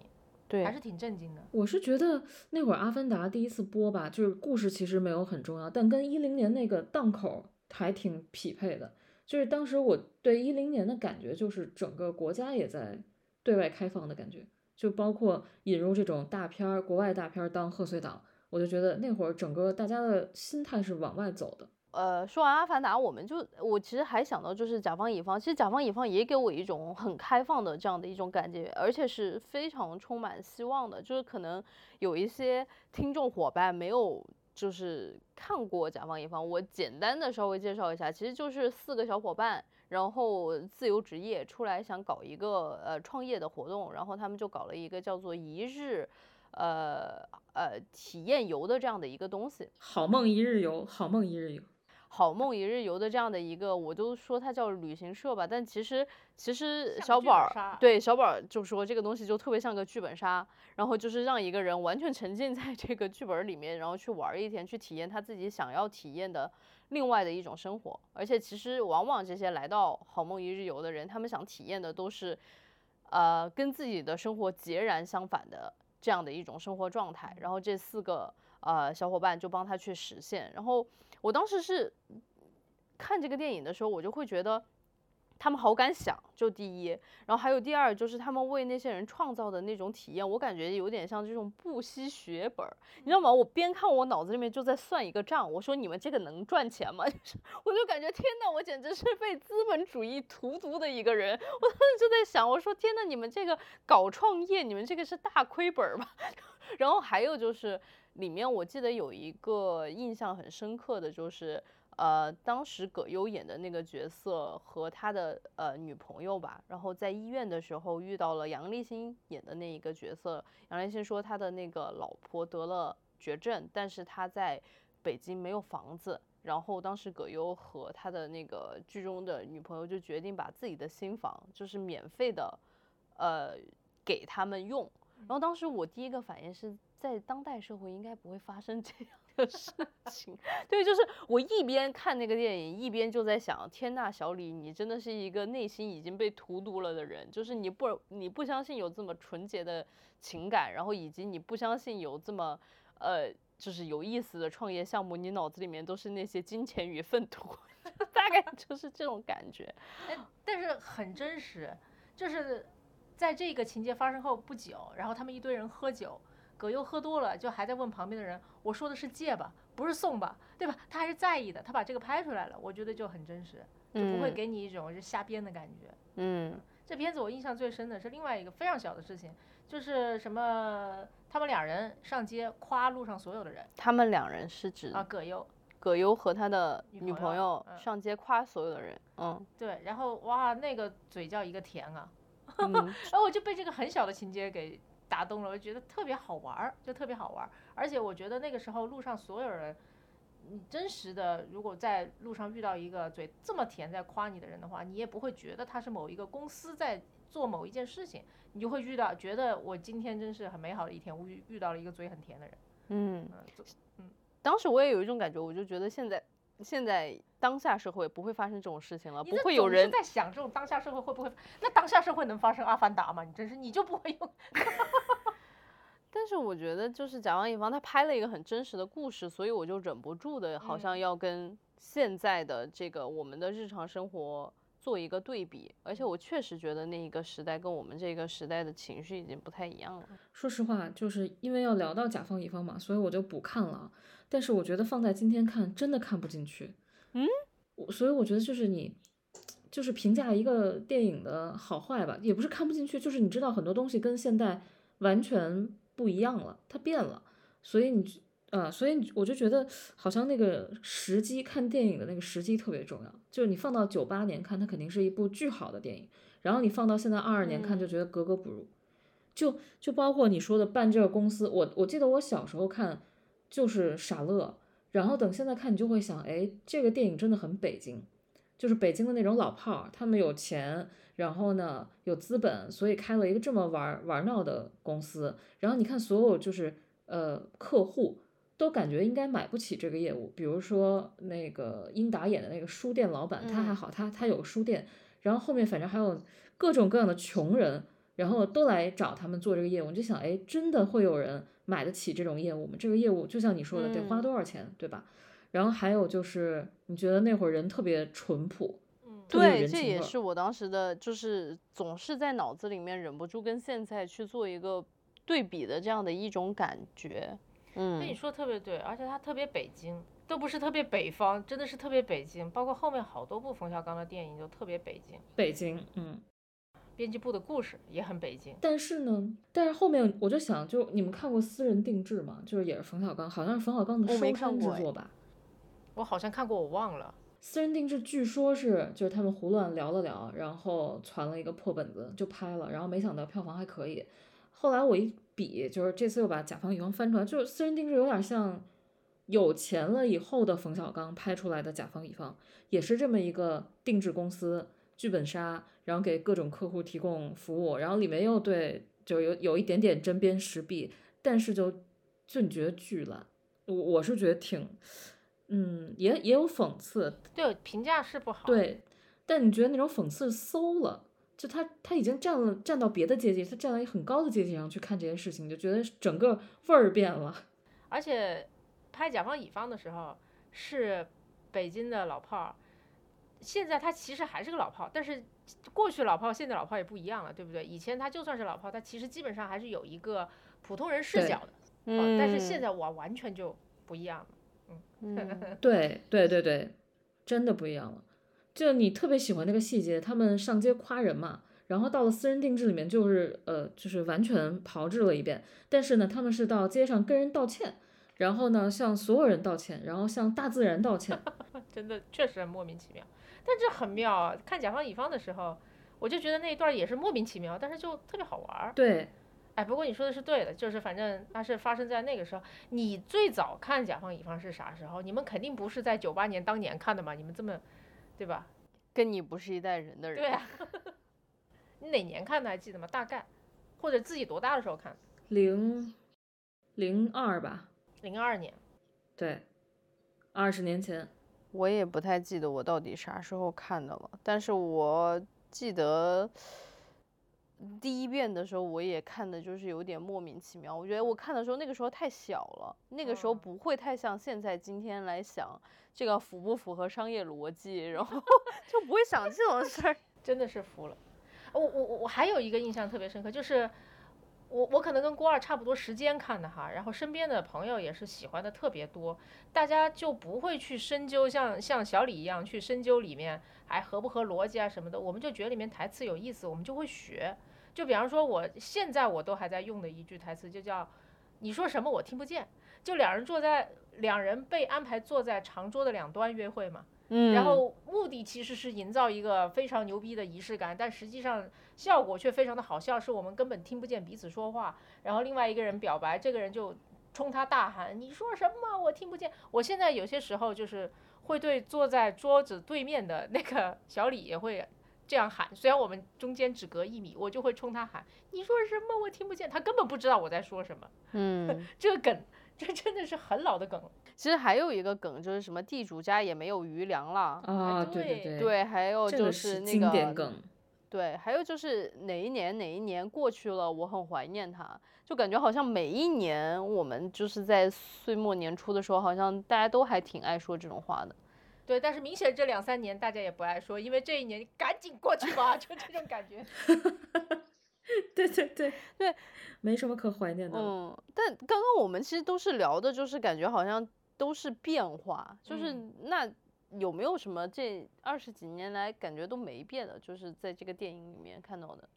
对，还是挺震惊的。我是觉得那会儿《阿凡达》第一次播吧，就是故事其实没有很重要，但跟一零年那个档口还挺匹配的。就是当时我对一零年的感觉，就是整个国家也在对外开放的感觉，就包括引入这种大片儿、国外大片儿当贺岁档，我就觉得那会儿整个大家的心态是往外走的。呃，说完《阿凡达》，我们就我其实还想到就是甲方乙方，其实甲方乙方也给我一种很开放的这样的一种感觉，而且是非常充满希望的。就是可能有一些听众伙伴没有就是看过甲方乙方，我简单的稍微介绍一下，其实就是四个小伙伴，然后自由职业出来想搞一个呃创业的活动，然后他们就搞了一个叫做一日，呃呃体验游的这样的一个东西。好梦一日游，好梦一日游。好梦一日游的这样的一个，我都说它叫旅行社吧，但其实其实小宝对小宝就说这个东西就特别像个剧本杀，然后就是让一个人完全沉浸在这个剧本里面，然后去玩一天，去体验他自己想要体验的另外的一种生活。而且其实往往这些来到好梦一日游的人，他们想体验的都是。呃跟自己的生活截然相反的这样的一种生活状态，然后这四个呃小伙伴就帮他去实现。然后我当时是看这个电影的时候，我就会觉得。他们好敢想，就第一，然后还有第二，就是他们为那些人创造的那种体验，我感觉有点像这种不惜血本，你知道吗？我边看我脑子里面就在算一个账，我说你们这个能赚钱吗？就是我就感觉天呐，我简直是被资本主义荼毒的一个人。我当时就在想，我说天呐，你们这个搞创业，你们这个是大亏本吧？然后还有就是里面我记得有一个印象很深刻的就是。呃，当时葛优演的那个角色和他的呃女朋友吧，然后在医院的时候遇到了杨立新演的那一个角色。杨立新说他的那个老婆得了绝症，但是他在北京没有房子。然后当时葛优和他的那个剧中的女朋友就决定把自己的新房就是免费的，呃，给他们用。然后当时我第一个反应是在当代社会应该不会发生这样。的事情，对，就是我一边看那个电影，一边就在想：天呐，小李，你真的是一个内心已经被荼毒了的人。就是你不，你不相信有这么纯洁的情感，然后以及你不相信有这么，呃，就是有意思的创业项目，你脑子里面都是那些金钱与粪土，大概就是这种感觉。哎，但是很真实，就是在这个情节发生后不久，然后他们一堆人喝酒。葛优喝多了，就还在问旁边的人：“我说的是借吧，不是送吧，对吧？”他还是在意的，他把这个拍出来了，我觉得就很真实，就不会给你一种是瞎编的感觉。嗯，这片子我印象最深的是另外一个非常小的事情，就是什么，他们两人上街夸路上所有的人。他们两人是指啊，葛优，葛优和他的女朋友上街夸所有的人。嗯，对，然后哇，那个嘴叫一个甜啊，然后我就被这个很小的情节给。打动了，我觉得特别好玩儿，就特别好玩儿。而且我觉得那个时候路上所有人，你真实的如果在路上遇到一个嘴这么甜在夸你的人的话，你也不会觉得他是某一个公司在做某一件事情，你就会遇到觉得我今天真是很美好的一天，我遇遇到了一个嘴很甜的人。嗯嗯，当时我也有一种感觉，我就觉得现在。现在当下社会不会发生这种事情了，不会有人在想这种当下社会会不会？那当下社会能发生《阿凡达》吗？你真是你就不会用。但是我觉得就是甲方乙方他拍了一个很真实的故事，所以我就忍不住的，好像要跟现在的这个我们的日常生活做一个对比。而且我确实觉得那一个时代跟我们这个时代的情绪已经不太一样了。说实话，就是因为要聊到甲方乙方嘛，所以我就不看了。但是我觉得放在今天看，真的看不进去。嗯，我所以我觉得就是你，就是评价一个电影的好坏吧，也不是看不进去，就是你知道很多东西跟现代完全不一样了，它变了。所以你，呃，所以我就觉得好像那个时机看电影的那个时机特别重要。就是你放到九八年看，它肯定是一部巨好的电影，然后你放到现在二二年看，就觉得格格不入。就就包括你说的办这个公司，我我记得我小时候看。就是傻乐，然后等现在看你就会想，哎，这个电影真的很北京，就是北京的那种老炮儿，他们有钱，然后呢有资本，所以开了一个这么玩玩闹的公司。然后你看所有就是呃客户都感觉应该买不起这个业务，比如说那个英达演的那个书店老板，他还好，他他有个书店，然后后面反正还有各种各样的穷人，然后都来找他们做这个业务，你就想，哎，真的会有人。买得起这种业务吗？这个业务就像你说的，得花多少钱，对吧？然后还有就是，你觉得那会儿人特别淳朴，嗯，对，这也是我当时的，就是总是在脑子里面忍不住跟现在去做一个对比的这样的一种感觉。嗯，跟你说特别对，而且它特别北京，都不是特别北方，真的是特别北京。包括后面好多部冯小刚的电影都特别北京，北京，嗯。编辑部的故事也很北京，但是呢，但是后面我就想，就你们看过《私人定制》吗？就是也是冯小刚，好像是冯小刚的收山之作吧？我好像看过，我忘了。《私人定制》据说是就是他们胡乱聊了聊，然后传了一个破本子就拍了，然后没想到票房还可以。后来我一比，就是这次又把甲方乙方翻出来，就是《私人定制》有点像有钱了以后的冯小刚拍出来的甲方乙方，也是这么一个定制公司。剧本杀，然后给各种客户提供服务，然后里面又对就有有一点点针砭时弊，但是就就你觉得巨烂，我我是觉得挺，嗯，也也有讽刺，对评价是不好，对，但你觉得那种讽刺馊了，就他他已经站了站到别的阶级，他站到一个很高的阶级上去看这件事情，就觉得整个味儿变了。而且拍甲方乙方的时候是北京的老炮儿，现在他其实还是个老炮儿，但是过去老炮儿现在老炮儿也不一样了，对不对？以前他就算是老炮儿，他其实基本上还是有一个普通人视角的，嗯哦，但是现在我完全就不一样了。嗯对对对对，真的不一样了。就你特别喜欢那个细节，他们上街夸人嘛，然后到了私人定制里面，就是呃，就是完全炮制了一遍。但是呢，他们是到街上跟人道歉，然后呢向所有人道歉，然后向大自然道歉。真的确实很莫名其妙，但这很妙啊！看甲方乙方的时候，我就觉得那一段也是莫名其妙，但是就特别好玩儿。对，哎，不过你说的是对的，就是反正它是发生在那个时候。你最早看甲方乙方是啥时候？你们肯定不是在九八年当年看的嘛？你们这么，对吧？跟你不是一代人的人。对啊。你哪年看的还记得吗？大概，或者自己多大的时候看？零零二吧，零二年。对，二十年前。我也不太记得我到底啥时候看的了，但是我记得第一遍的时候，我也看的就是有点莫名其妙。我觉得我看的时候，那个时候太小了，那个时候嗯不会太像现在今天来想这个符不符合商业逻辑，然后 就不会想这种事儿。真的是服了。我我我我还有一个印象特别深刻，就是我我可能跟郭二差不多时间看的哈，然后身边的朋友也是喜欢的特别多，大家就不会去深究像像小李一样去深究里面还合不合逻辑啊什么的，我们就觉得里面台词有意思，我们就会学。就比方说，我现在我都还在用的一句台词，就叫“你说什么我听不见”。就两人坐在两人被安排坐在长桌的两端约会嘛，嗯，然后目的其实是营造一个非常牛逼的仪式感，但实际上效果却非常的好笑，是我们根本听不见彼此说话。然后另外一个人表白，这个人就冲他大喊：“你说什么？我听不见。”我现在有些时候就是会对坐在桌子对面的那个小李也会这样喊，虽然我们中间只隔一米，我就会冲他喊：“你说什么？我听不见。”他根本不知道我在说什么。嗯，这个梗，这真的是很老的梗。其实还有一个梗就是什么地主家也没有余粮了。啊，对对对，对，还有这个就是那经典个梗。对，还有就是哪一年哪一年过去了，我很怀念他，就感觉好像每一年我们就是在岁末年初的时候，好像大家都还挺爱说这种话的。对，但是明显这两三年大家也不爱说，因为这一年赶紧过去吧，就这种感觉。对对对 对，没什么可怀念的。嗯，但刚刚我们其实都是聊的，就是感觉好像都是变化，就是嗯那有没有什么这二十几年来感觉都没变的，就是在这个电影里面看到的，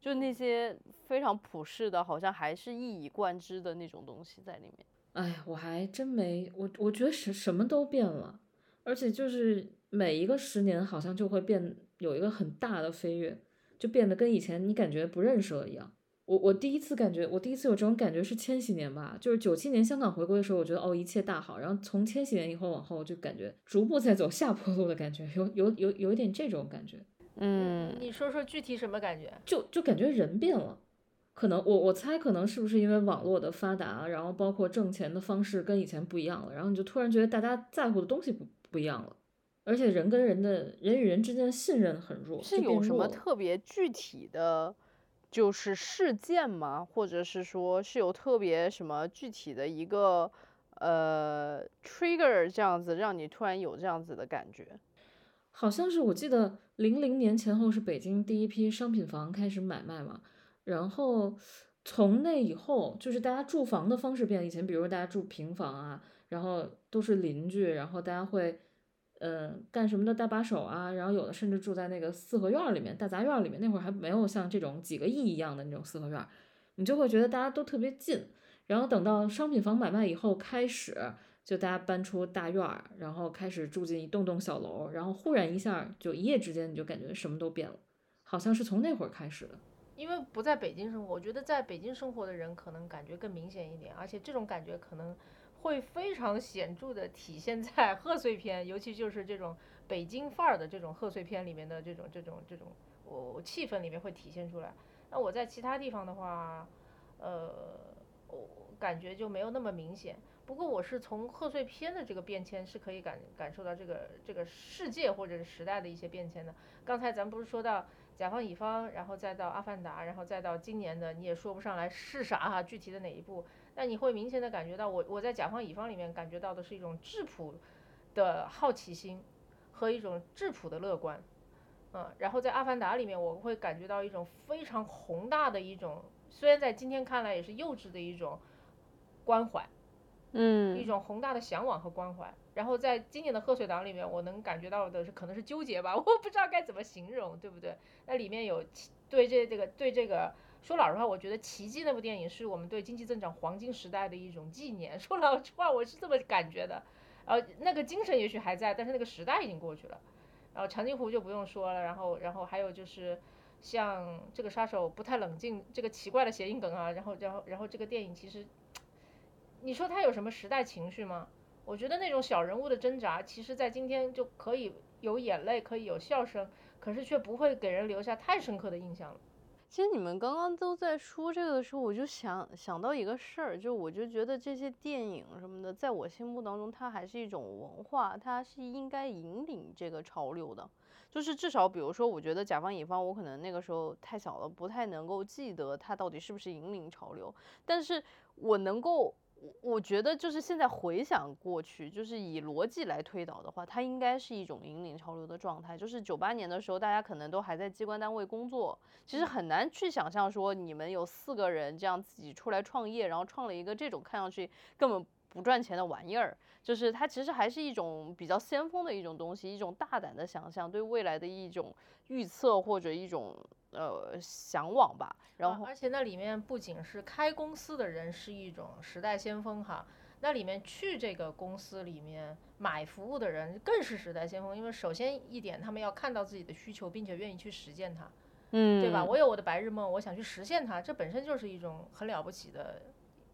就那些非常普世的，好像还是一以贯之的那种东西在里面。哎呀，我还真没，我我觉得什什么都变了，而且就是每一个十年好像就会变有一个很大的飞跃，就变得跟以前你感觉不认识了一样。我我第一次感觉，我第一次有这种感觉是千禧年吧，就是九七年香港回归的时候，我觉得哦一切大好，然后从千禧年以后往后就感觉逐步在走下坡路的感觉，有有有有一点这种感觉，嗯，你说说具体什么感觉？就就感觉人变了。可能我我猜可能是不是因为网络的发达，然后包括挣钱的方式跟以前不一样了，然后你就突然觉得大家在乎的东西不不一样了，而且人跟人的人与人之间的信任很弱，是有什么特别具体的，就是事件吗？或者是说是有特别什么具体的一个呃 trigger 这样子，让你突然有这样子的感觉？好像是我记得零零年前后是北京第一批商品房开始买卖嘛，然后从那以后就是大家住房的方式变了，以前比如说大家住平房啊，然后都是邻居，然后大家会。呃，干什么的搭把手啊，然后有的甚至住在那个四合院里面、大杂院里面。那会儿还没有像这种几个亿一样的那种四合院，你就会觉得大家都特别近。然后等到商品房买卖以后，开始就大家搬出大院，然后开始住进一栋栋小楼，然后忽然一下就一夜之间你就感觉什么都变了，好像是从那会儿开始的。因为不在北京生活，我觉得在北京生活的人可能感觉更明显一点，而且这种感觉可能会非常显著的体现在贺岁片，尤其就是这种北京范儿的这种贺岁片里面的这种这种这种我气氛里面会体现出来。那我在其他地方的话，呃，我感觉就没有那么明显。不过我是从贺岁片的这个变迁是可以感感受到这个这个世界或者是时代的一些变迁的。刚才咱不是说到甲方乙方，然后再到阿凡达，然后再到今年的你也说不上来是啥哈，具体的哪一部，但你会明显的感觉到我我在甲方乙方里面感觉到的是一种质朴的好奇心和一种质朴的乐观，嗯，然后在阿凡达里面我会感觉到一种非常宏大的一种，虽然在今天看来也是幼稚的一种关怀。嗯一嗯种宏大的向往和关怀。然后在今年的贺岁档里面，我能感觉到的是可能是纠结吧，我不知道该怎么形容，对不对？那里面有对这这个对这个。说老实话，我觉得《奇迹》那部电影是我们对经济增长黄金时代的一种纪念。说老实话，我是这么感觉的。呃，那个精神也许还在，但是那个时代已经过去了。然后长津湖就不用说了，然后然后还有就是像这个杀手不太冷静，这个奇怪的谐音梗啊，然后然后然后这个电影其实你说它有什么时代情绪吗？我觉得那种小人物的挣扎，其实在今天就可以有眼泪，可以有笑声，可是却不会给人留下太深刻的印象了。其实你们刚刚都在说这个的时候，我就想想到一个事儿，就我就觉得这些电影什么的，在我心目当中，它还是一种文化，它是应该引领这个潮流的。就是至少，比如说，我觉得甲方乙方，我可能那个时候太小了，不太能够记得它到底是不是引领潮流，但是我能够。我我觉得就是现在回想过去，就是以逻辑来推导的话，它应该是一种引领潮流的状态。就是九八年的时候，大家可能都还在机关单位工作，其实很难去想象说你们有四个人这样自己出来创业，然后创了一个这种看上去根本不赚钱的玩意儿。就是它其实还是一种比较先锋的一种东西，一种大胆的想象，对未来的一种预测或者一种呃向往吧。然后而且那里面不仅是开公司的人是一种时代先锋哈，那里面去这个公司里面买服务的人更是时代先锋，因为首先一点，他们要看到自己的需求，并且愿意去实践它，嗯，对吧？我有我的白日梦，我想去实现它，这本身就是一种很了不起的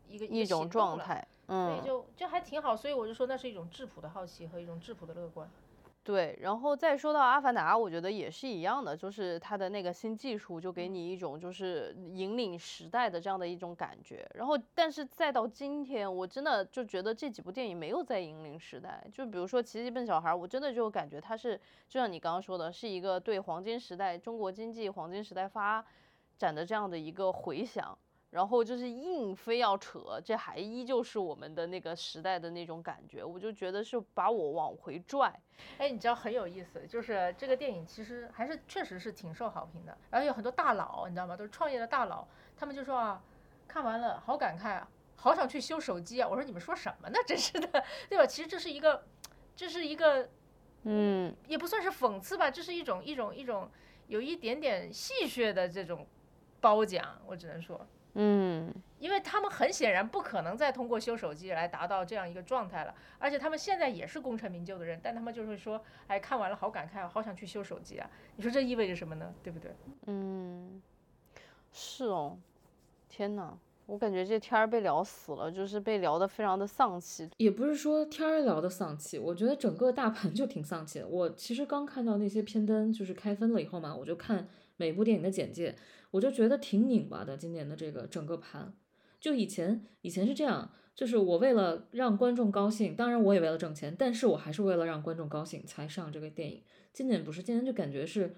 一个一种状，态，所嗯以，就就还挺好。所以我就说那是一种质朴的好奇和一种质朴的乐观。对，然后再说到《阿凡达》，我觉得也是一样的，就是它的那个新技术，就给你一种就是引领时代的这样的一种感觉。然后，但是再到今天，我真的就觉得这几部电影没有在引领时代。就比如说《奇迹笨小孩》，我真的就感觉它是，就像你刚刚说的，是一个对黄金时代中国经济黄金时代发展的这样的一个回响。然后就是硬非要扯，这还依旧是我们的那个时代的那种感觉，我就觉得是把我往回拽。哎，你知道很有意思，就是这个电影其实还是确实是挺受好评的，然后有很多大佬，你知道吗？都是创业的大佬，他们就说啊，看完了好感慨啊，好想去修手机啊。我说你们说什么呢？真是的，对吧？其实这是一个，这是一个，嗯，也不算是讽刺吧，这是一种一种一种有一点点戏谑的这种褒奖，我只能说。嗯，因为他们很显然不可能再通过修手机来达到这样一个状态了，而且他们现在也是功成名就的人，但他们就会说，哎，看完了好感慨，好想去修手机啊！你说这意味着什么呢？对不对？嗯，是哦，天呐，我感觉这天儿被聊死了，就是被聊得非常的丧气。也不是说天儿聊得丧气，我觉得整个大盘就挺丧气的。我其实刚看到那些片单就是开分了以后嘛，我就看每部电影的简介，我就觉得挺拧巴的。今年的这个整个盘，就以前以前是这样，就是我为了让观众高兴，当然我也为了挣钱，但是我还是为了让观众高兴才上这个电影。今年不是，今年就感觉是。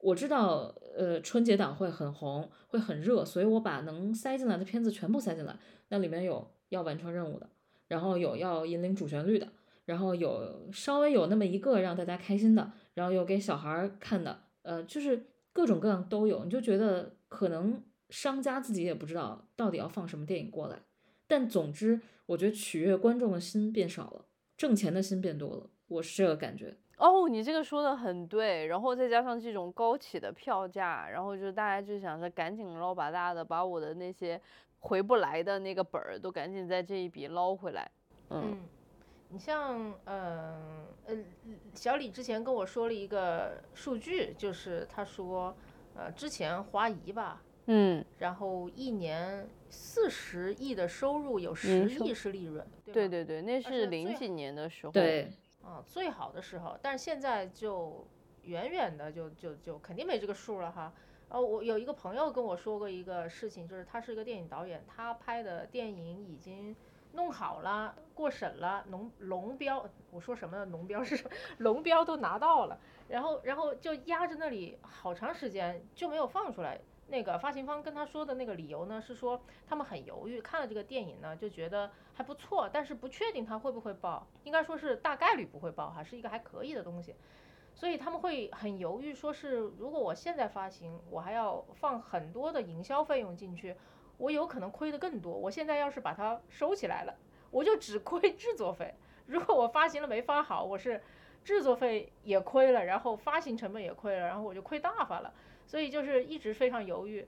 我知道，呃，春节档会很红，会很热，所以我把能塞进来的片子全部塞进来。那里面有要完成任务的，然后有要引领主旋律的，然后有稍微有那么一个让大家开心的，然后有给小孩看的，呃，就是各种各样都有。你就觉得可能商家自己也不知道到底要放什么电影过来，但总之，我觉得取悦观众的心变少了，挣钱的心变多了，我是这个感觉。哦，你这个说的很对，然后再加上这种高起的票价，然后就大家就想着赶紧捞把大的，把我的那些回不来的那个本儿都赶紧在这一笔捞回来。嗯嗯，你像，呃呃，小李之前跟我说了一个数据，就是他说，呃，之前华谊吧，嗯，然后一年四十亿的收入，有十亿是利润，对吗对对对，那是零最几年的时候。对，啊，最好的时候，但是现在就远远的就就就肯定没这个数了哈。哦，我有一个朋友跟我说过一个事情，就是他是一个电影导演，他拍的电影已经弄好了，过审了，龙龙标，我说什么呢？龙标是什么？龙标都拿到了，然后然后就压着那里好长时间就没有放出来。那个发行方跟他说的那个理由呢，是说他们很犹豫，看了这个电影呢就觉得还不错，但是不确定它会不会爆，应该说是大概率不会爆，还是一个还可以的东西，所以他们会很犹豫，说是如果我现在发行，我还要放很多的营销费用进去，我有可能亏得更多。我现在要是把它收起来了，我就只亏 制作费。如果我发行了没发好，我是制作费也亏了，然后发行成本也亏了，然后我就亏大发了。所以就是一直非常犹豫，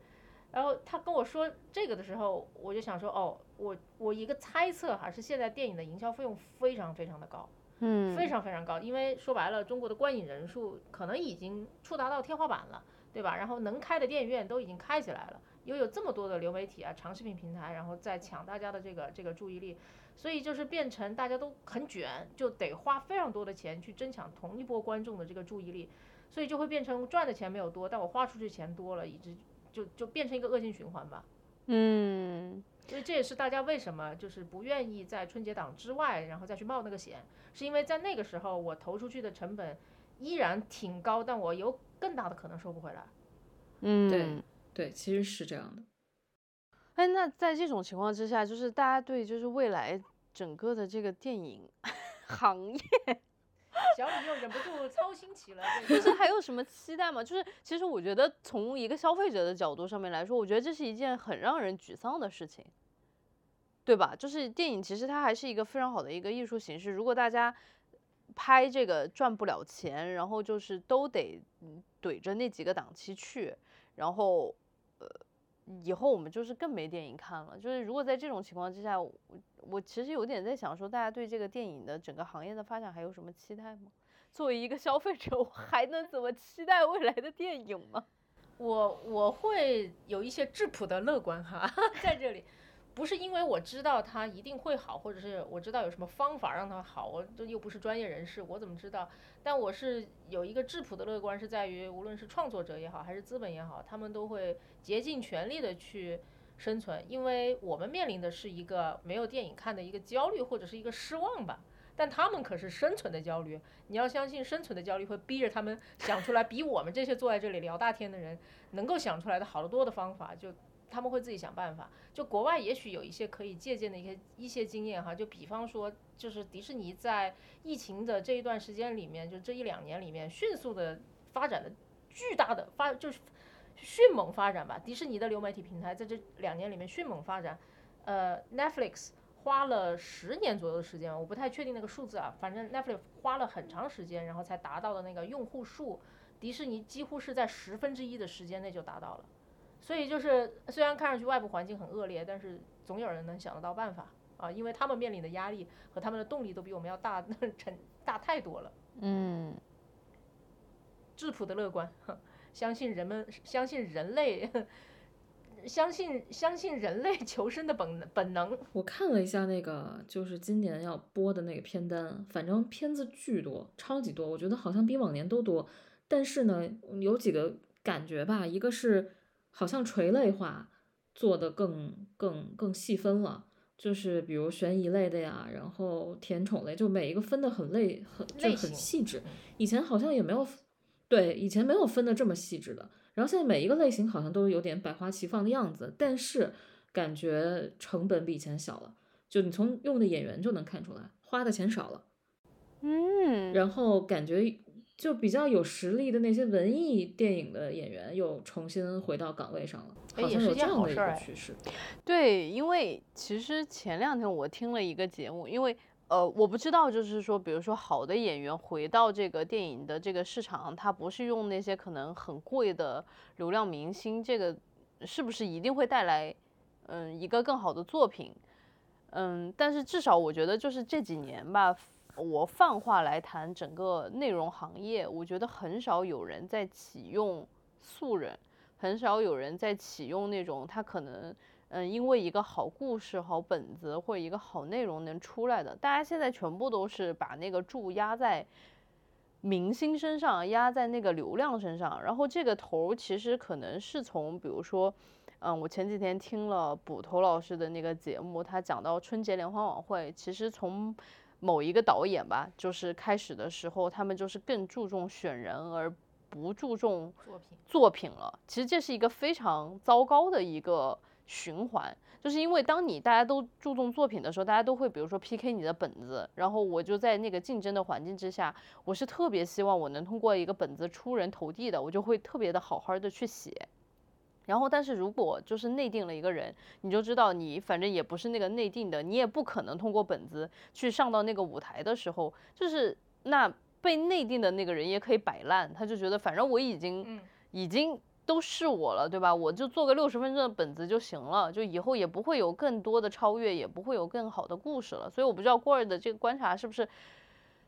然后他跟我说这个的时候，我就想说，哦，我我一个猜测哈，是现在电影的营销费用非常非常的高，嗯，非常非常高，因为说白了，中国的观影人数可能已经触达到天花板了，对吧？然后能开的电影院都已经开起来了，又有这么多的流媒体啊、长视频平台，然后再抢大家的这个这个注意力，所以就是变成大家都很卷，就得花非常多的钱去争抢同一波观众的这个注意力。所以就会变成赚的钱没有多，但我花出去钱多了，一直就就变成一个恶性循环吧。嗯，所以这也是大家为什么就是不愿意在春节档之外，然后再去冒那个险，是因为在那个时候我投出去的成本依然挺高，但我有更大的可能收不回来。嗯，对对，其实是这样的。哎，那在这种情况之下，就是大家对就是未来整个的这个电影 行业。小李又忍不住操心起了，就是还有什么期待吗？就是其实我觉得从一个消费者的角度上面来说，我觉得这是一件很让人沮丧的事情，对吧？就是电影其实它还是一个非常好的一个艺术形式，如果大家拍这个赚不了钱，然后就是都得怼着那几个档期去，然后呃。以后我们就是更没电影看了。就是如果在这种情况之下，我我其实有点在想说，大家对这个电影的整个行业的发展还有什么期待吗？作为一个消费者，我还能怎么期待未来的电影吗？我我会有一些质朴的乐观哈，在这里。不是因为我知道它一定会好，或者是我知道有什么方法让它好，我这又不是专业人士，我怎么知道？但我是有一个质朴的乐观，是在于无论是创作者也好，还是资本也好，他们都会竭尽全力的去生存，因为我们面临的是一个没有电影看的一个焦虑或者是一个失望吧。但他们可是生存的焦虑，你要相信生存的焦虑会逼着他们想出来比我们这些坐在这里聊大天的人能够想出来的好得多的方法，就。他们会自己想办法。就国外也许有一些可以借鉴的一些一些经验哈，就比方说，就是迪士尼在疫情的这一段时间里面，就这一两年里面，迅速的发展的巨大的发，就是迅猛发展吧。迪士尼的流媒体平台在这两年里面迅猛发展。呃，Netflix 花了十年左右的时间，我不太确定那个数字啊，反正 Netflix 花了很长时间，然后才达到的那个用户数，迪士尼几乎是在十分之一的时间内就达到了。所以就是，虽然看上去外部环境很恶劣，但是总有人能想得到办法啊，因为他们面临的压力和他们的动力都比我们要大，成大太多了。嗯，质朴的乐观，相信人们，相信人类，相信相信人类求生的本本能。我看了一下那个，就是今年要播的那个片单，反正片子巨多，超级多，我觉得好像比往年都多。但是呢，有几个感觉吧，一个是。好像垂类化做的更更更细分了，就是比如悬疑类的呀，然后甜宠类，就每一个分的很类很就很细致。以前好像也没有，对，以前没有分的这么细致的。然后现在每一个类型好像都有点百花齐放的样子，但是感觉成本比以前小了，就你从用的演员就能看出来，花的钱少了。嗯，然后感觉。就比较有实力的那些文艺电影的演员又重新回到岗位上了，好像有这样的一个趋势。对，因为其实前两天我听了一个节目，因为呃，我不知道就是说，比如说好的演员回到这个电影的这个市场，他不是用那些可能很贵的流量明星，这个是不是一定会带来嗯一个更好的作品？嗯，但是至少我觉得就是这几年吧。我泛化来谈整个内容行业，我觉得很少有人在启用素人，很少有人在启用那种他可能，嗯，因为一个好故事、好本子或者一个好内容能出来的。大家现在全部都是把那个注压在明星身上，压在那个流量身上。然后这个头其实可能是从，比如说，嗯，我前几天听了捕头老师的那个节目，他讲到春节联欢晚会，其实从某一个导演吧，就是开始的时候，他们就是更注重选人，而不注重作品作品了。其实这是一个非常糟糕的一个循环，就是因为当你大家都注重作品的时候，大家都会比如说 PK 你的本子，然后我就在那个竞争的环境之下，我是特别希望我能通过一个本子出人头地的，我就会特别的好好的去写。然后，但是如果就是内定了一个人，你就知道你反正也不是那个内定的，你也不可能通过本子去上到那个舞台的时候，就是那被内定的那个人也可以摆烂，他就觉得反正我已经、嗯已经都是我了，对吧？我就做个六十分钟的本子就行了，就以后也不会有更多的超越，也不会有更好的故事了。所以我不知道郭儿的这个观察是不是，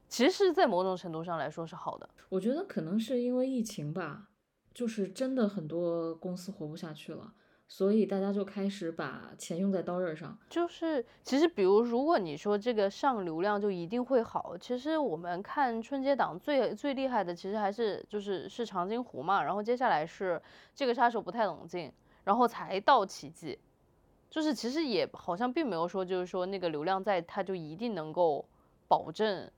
其实，在某种程度上来说是好的。我觉得可能是因为疫情吧，就是真的很多公司活不下去了，所以大家就开始把钱用在刀刃上。就是其实，比如如果你说这个上流量就一定会好，其实我们看春节档最最厉害的，其实还是就是是长津湖嘛，然后接下来是这个杀手不太冷静，然后才到奇迹，就是其实也好像并没有说就是说那个流量在，它就一定能够保证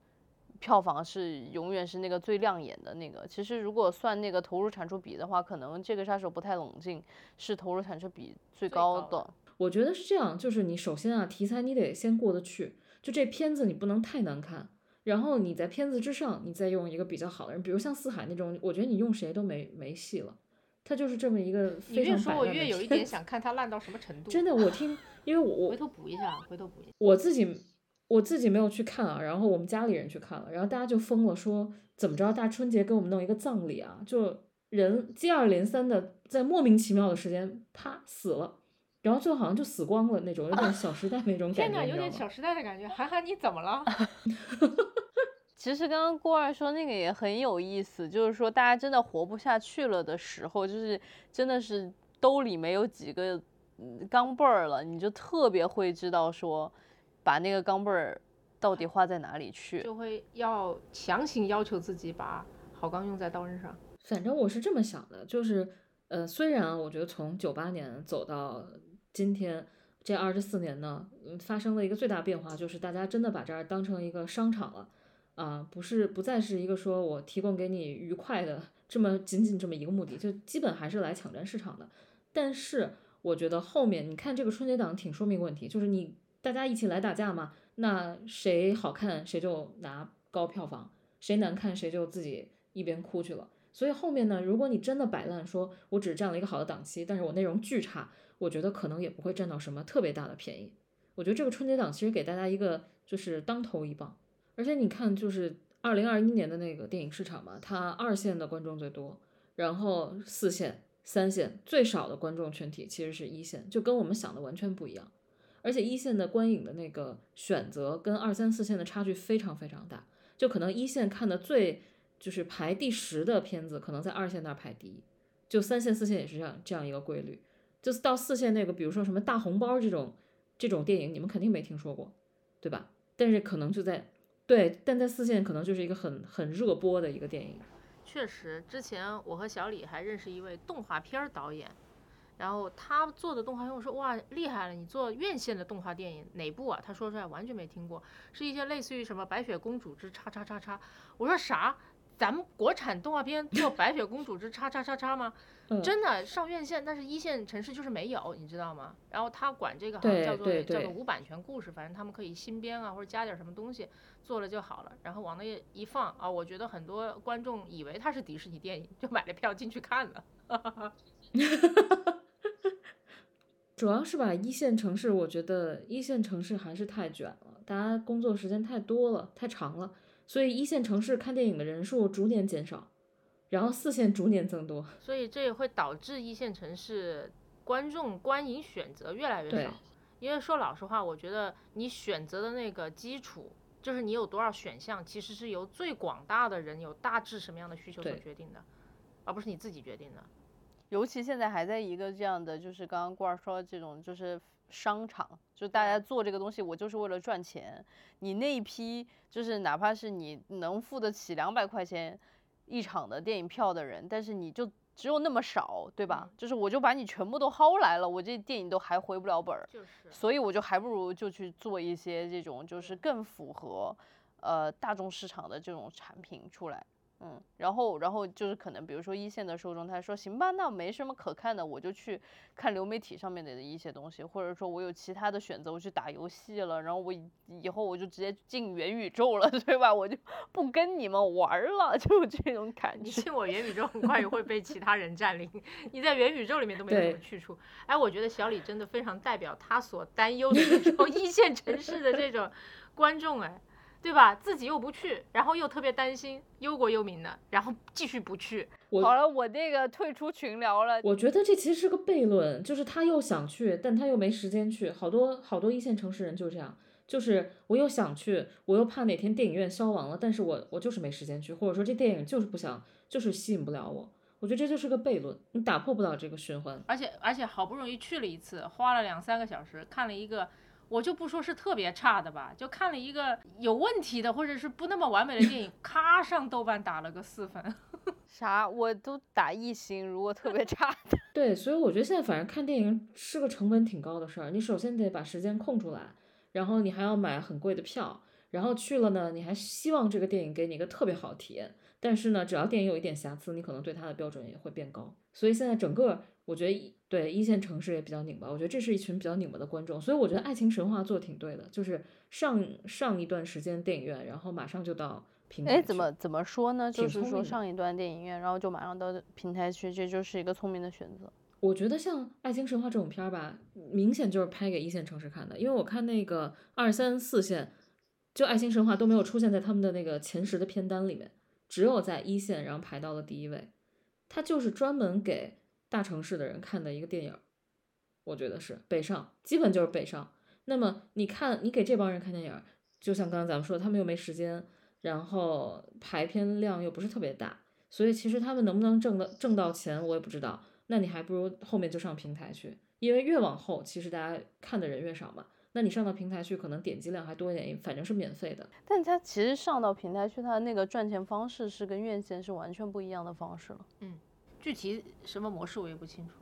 票房是永远是那个最亮眼的那个。其实如果算那个投入产出比的话，可能这个杀手不太冷静是投入产出比最最高高的的。我觉得是这样，就是你首先啊，题材你得先过得去，就这片子你不能太难看，然后你在片子之上，你再用一个比较好的人，比如像四海那种，我觉得你用谁都没没戏了，他就是这么一个你越说，我越有一点想看他烂到什么程 度。真的，我听，因为我我回头补一下，回头补一下。我自己我自己没有去看啊，然后我们家里人去看了，然后大家就疯了，说怎么着大春节给我们弄一个葬礼啊，就人接二连三的在莫名其妙的时间啪死了，然后最后好像就死光了那种，有点 小时代那种感觉？有点小时代的感觉。涵涵，你怎么了？其实刚刚郭二说那个也很有意思，就是说大家真的活不下去了的时候，就是真的是兜里没有几个嗯钢镚儿了，你就特别会知道说，把那个钢镚儿到底花在哪里去。就会要强行要求自己把好钢用在刀刃上。反正我是这么想的，就是呃，虽然我觉得从九八年走到今天这二十四年呢，嗯，发生了一个最大变化，就是大家真的把这儿当成一个商场了，啊、不是不再是一个说我提供给你愉快的这么仅仅这么一个目的，就基本还是来抢占市场的。但是我觉得后面你看这个春节档挺说明问题，就是你大家一起来打架嘛，那谁好看谁就拿高票房，谁难看谁就自己一边哭去了。所以后面呢，如果你真的摆烂，说我只占了一个好的档期，但是我内容巨差，我觉得可能也不会占到什么特别大的便宜。我觉得这个春节档其实给大家一个就是当头一棒，而且你看，就是二零二一年的那个电影市场嘛，它二线的观众最多，然后四线、三线最少的观众群体其实是一线，就跟我们想的完全不一样。而且一线的观影的那个选择跟二三四线的差距非常非常大，就可能一线看的最就是排第十的片子，可能在二线那儿排第一，就三线四线也是这样这样一个规律。就是到四线那个，比如说什么大红包这种这种电影，你们肯定没听说过，对吧？但是可能就在对，但在四线可能就是一个很很热播的一个电影。确实，之前我和小李还认识一位动画片导演，然后他做的动画片，我说哇厉害了，你做院线的动画电影哪部啊？他说出来完全没听过，是一些类似于什么《白雪公主之叉叉叉叉》。我说啥？咱们国产动画片做《白雪公主之叉叉叉叉》吗？嗯真的上院线，但是一线城市就是没有，你知道吗？然后他管这个好像叫做叫做无版权故事，反正他们可以新编啊，或者加点什么东西做了就好了。然后往那一放啊，我觉得很多观众以为它是迪士尼电影，就买了票进去看了。主要是吧，一线城市，我觉得一线城市还是太卷了，大家工作时间太多了，太长了，所以一线城市看电影的人数逐年减少，然后四线逐年增多。所以这也会导致一线城市观众观影选择越来越少。因为说老实话，我觉得你选择的那个基础，就是你有多少选项，其实是由最广大的人有大致什么样的需求所决定的，而不是你自己决定的。尤其现在还在一个这样的，就是刚刚郭儿说的这种，就是商场，就大家做这个东西，我就是为了赚钱。你那一批，就是哪怕是你能付得起两百块钱一场的电影票的人，但是你就只有那么少，对吧？就是我就把你全部都薅来了，我这电影都还回不了本儿，就是所以我就还不如就去做一些这种就是更符合呃大众市场的这种产品出来。嗯，然后，然后就是可能，比如说一线的受众，他说行吧，那没什么可看的，我就去看流媒体上面的一些东西，或者说我有其他的选择，我去打游戏了，然后我以以后我就直接进元宇宙了，对吧？我就不跟你们玩了，就这种感觉。你进我元宇宙，很快也会被其他人占领。你在元宇宙里面都没有什么去处。哎，我觉得小李真的非常代表他所担忧的这种一线城市的这种观众，哎，对吧？自己又不去，然后又特别担心忧国忧民的，然后继续不去。我好了，我那个退出群聊了。我觉得这其实是个悖论，就是他又想去，但他又没时间去。好多好多一线城市人就是这样，就是我又想去，我又怕哪天电影院消亡了，但是我我就是没时间去，或者说这电影就是不想，就是吸引不了我。我觉得这就是个悖论，你打破不了这个循环。而且而且好不容易去了一次，花了两三个小时看了一个，我就不说是特别差的吧，就看了一个有问题的或者是不那么完美的电影，咔上豆瓣打了个四分。啥？我都打一星，如果特别差的。对，所以我觉得现在反正看电影是个成本挺高的事儿，你首先得把时间空出来，然后你还要买很贵的票，然后去了呢，你还希望这个电影给你一个特别好的体验。但是呢，只要电影有一点瑕疵，你可能对它的标准也会变高。所以现在整个，我觉得一对一线城市也比较拧巴，我觉得这是一群比较拧巴的观众。所以我觉得《爱情神话》做得挺对的，就是上上一段时间电影院，然后马上就到平台哎，怎么怎么说呢？就是说上一段电影院，然后就马上到平台去，这就是一个聪明的选择。我觉得像《爱情神话》这种片儿吧，明显就是拍给一线城市看的。因为我看那个二三四线，就《爱情神话》都没有出现在他们的那个前十的片单里面，只有在一线，然后排到了第一位。它就是专门给大城市的人看的一个电影，我觉得是北上，基本就是北上。那么你看，你给这帮人看电影，就像刚刚咱们说的，他们又没时间，然后排片量又不是特别大，所以其实他们能不能挣到挣到钱，我也不知道。那你还不如后面就上平台去，因为越往后其实大家看的人越少嘛。那你上到平台去，可能点击量还多一点，反正是免费的。但它其实上到平台去，它的那个赚钱方式是跟院线是完全不一样的方式了。具体什么模式我也不清楚。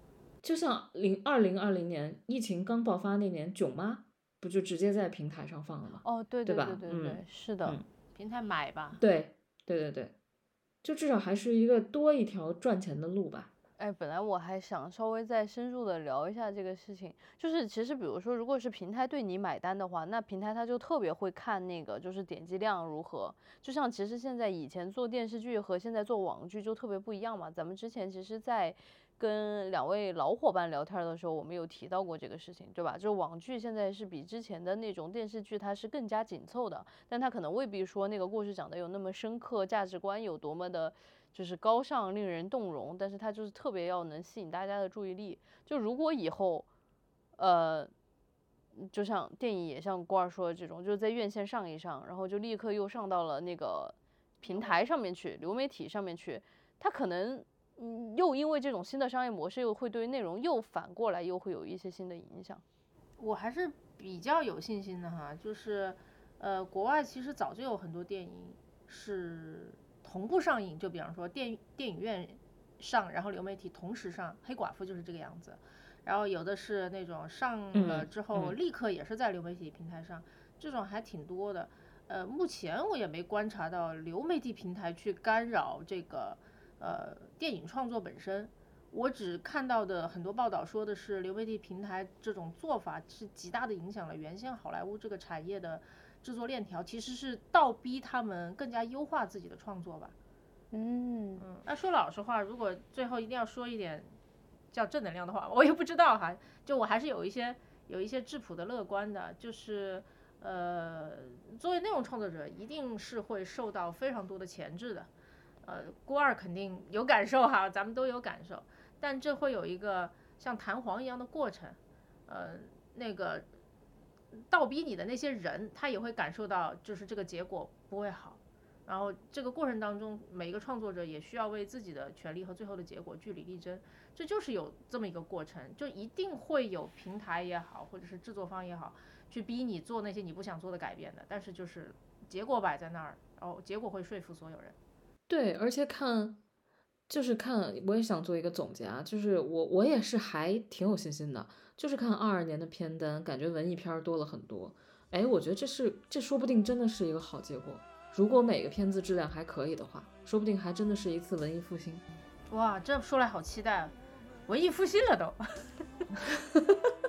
就像零二零二零年疫情刚爆发那年，囧妈不就直接在平台上放了吗？哦，对对吧对对对对，嗯是的。嗯平台买吧，对对对对，就至少还是一个多一条赚钱的路吧。哎，本来我还想稍微再深入的聊一下这个事情，就是其实比如说，如果是平台对你买单的话，那平台它就特别会看那个就是点击量如何。就像其实现在以前做电视剧和现在做网剧就特别不一样嘛。咱们之前其实，在跟两位老伙伴聊天的时候，我们有提到过这个事情，对吧？就是网剧现在是比之前的那种电视剧它是更加紧凑的，但它可能未必说那个故事讲的有那么深刻，价值观有多么的。就是高尚、令人动容，但是它就是特别要能吸引大家的注意力。就如果以后，呃，就像电影也像郭二说的这种，就是在院线上一上，然后就立刻又上到了那个平台上面去，流媒体上面去，它可能嗯又因为这种新的商业模式，又会对内容又反过来又会有一些新的影响。我还是比较有信心的哈，就是呃，国外其实早就有很多电影是同步上映，就比方说电电影院上，然后流媒体同时上，《黑寡妇》就是这个样子。然后有的是那种上了嗯之后嗯立刻也是在流媒体平台上，这种还挺多的。呃，目前我也没观察到流媒体平台去干扰这个呃电影创作本身。我只看到的很多报道说的是，流媒体平台这种做法是极大的影响了原先好莱坞这个产业的制作链条，其实是倒逼他们更加优化自己的创作吧。嗯，嗯，那说老实话，如果最后一定要说一点叫正能量的话，我也不知道哈。就我还是有一些有一些质朴的乐观的，就是呃，作为内容创作者，一定是会受到非常多的钳制的。呃，郭二肯定有感受哈，咱们都有感受，但这会有一个像弹簧一样的过程。呃，那个倒逼你的那些人，他也会感受到，就是这个结果不会好。然后这个过程当中，每一个创作者也需要为自己的权利和最后的结果据理力争，这就是有这么一个过程，就一定会有平台也好，或者是制作方也好，去逼你做那些你不想做的改变的。但是就是结果摆在那儿，然后结果会说服所有人。对，而且看就是看，我也想做一个总结啊，就是我我也是还挺有信心的，就是看二二年的片单，感觉文艺片多了很多。哎，我觉得这是这说不定真的是一个好结果。如果每个片子质量还可以的话，说不定还真的是一次文艺复兴。哇，这说来好期待，文艺复兴了都。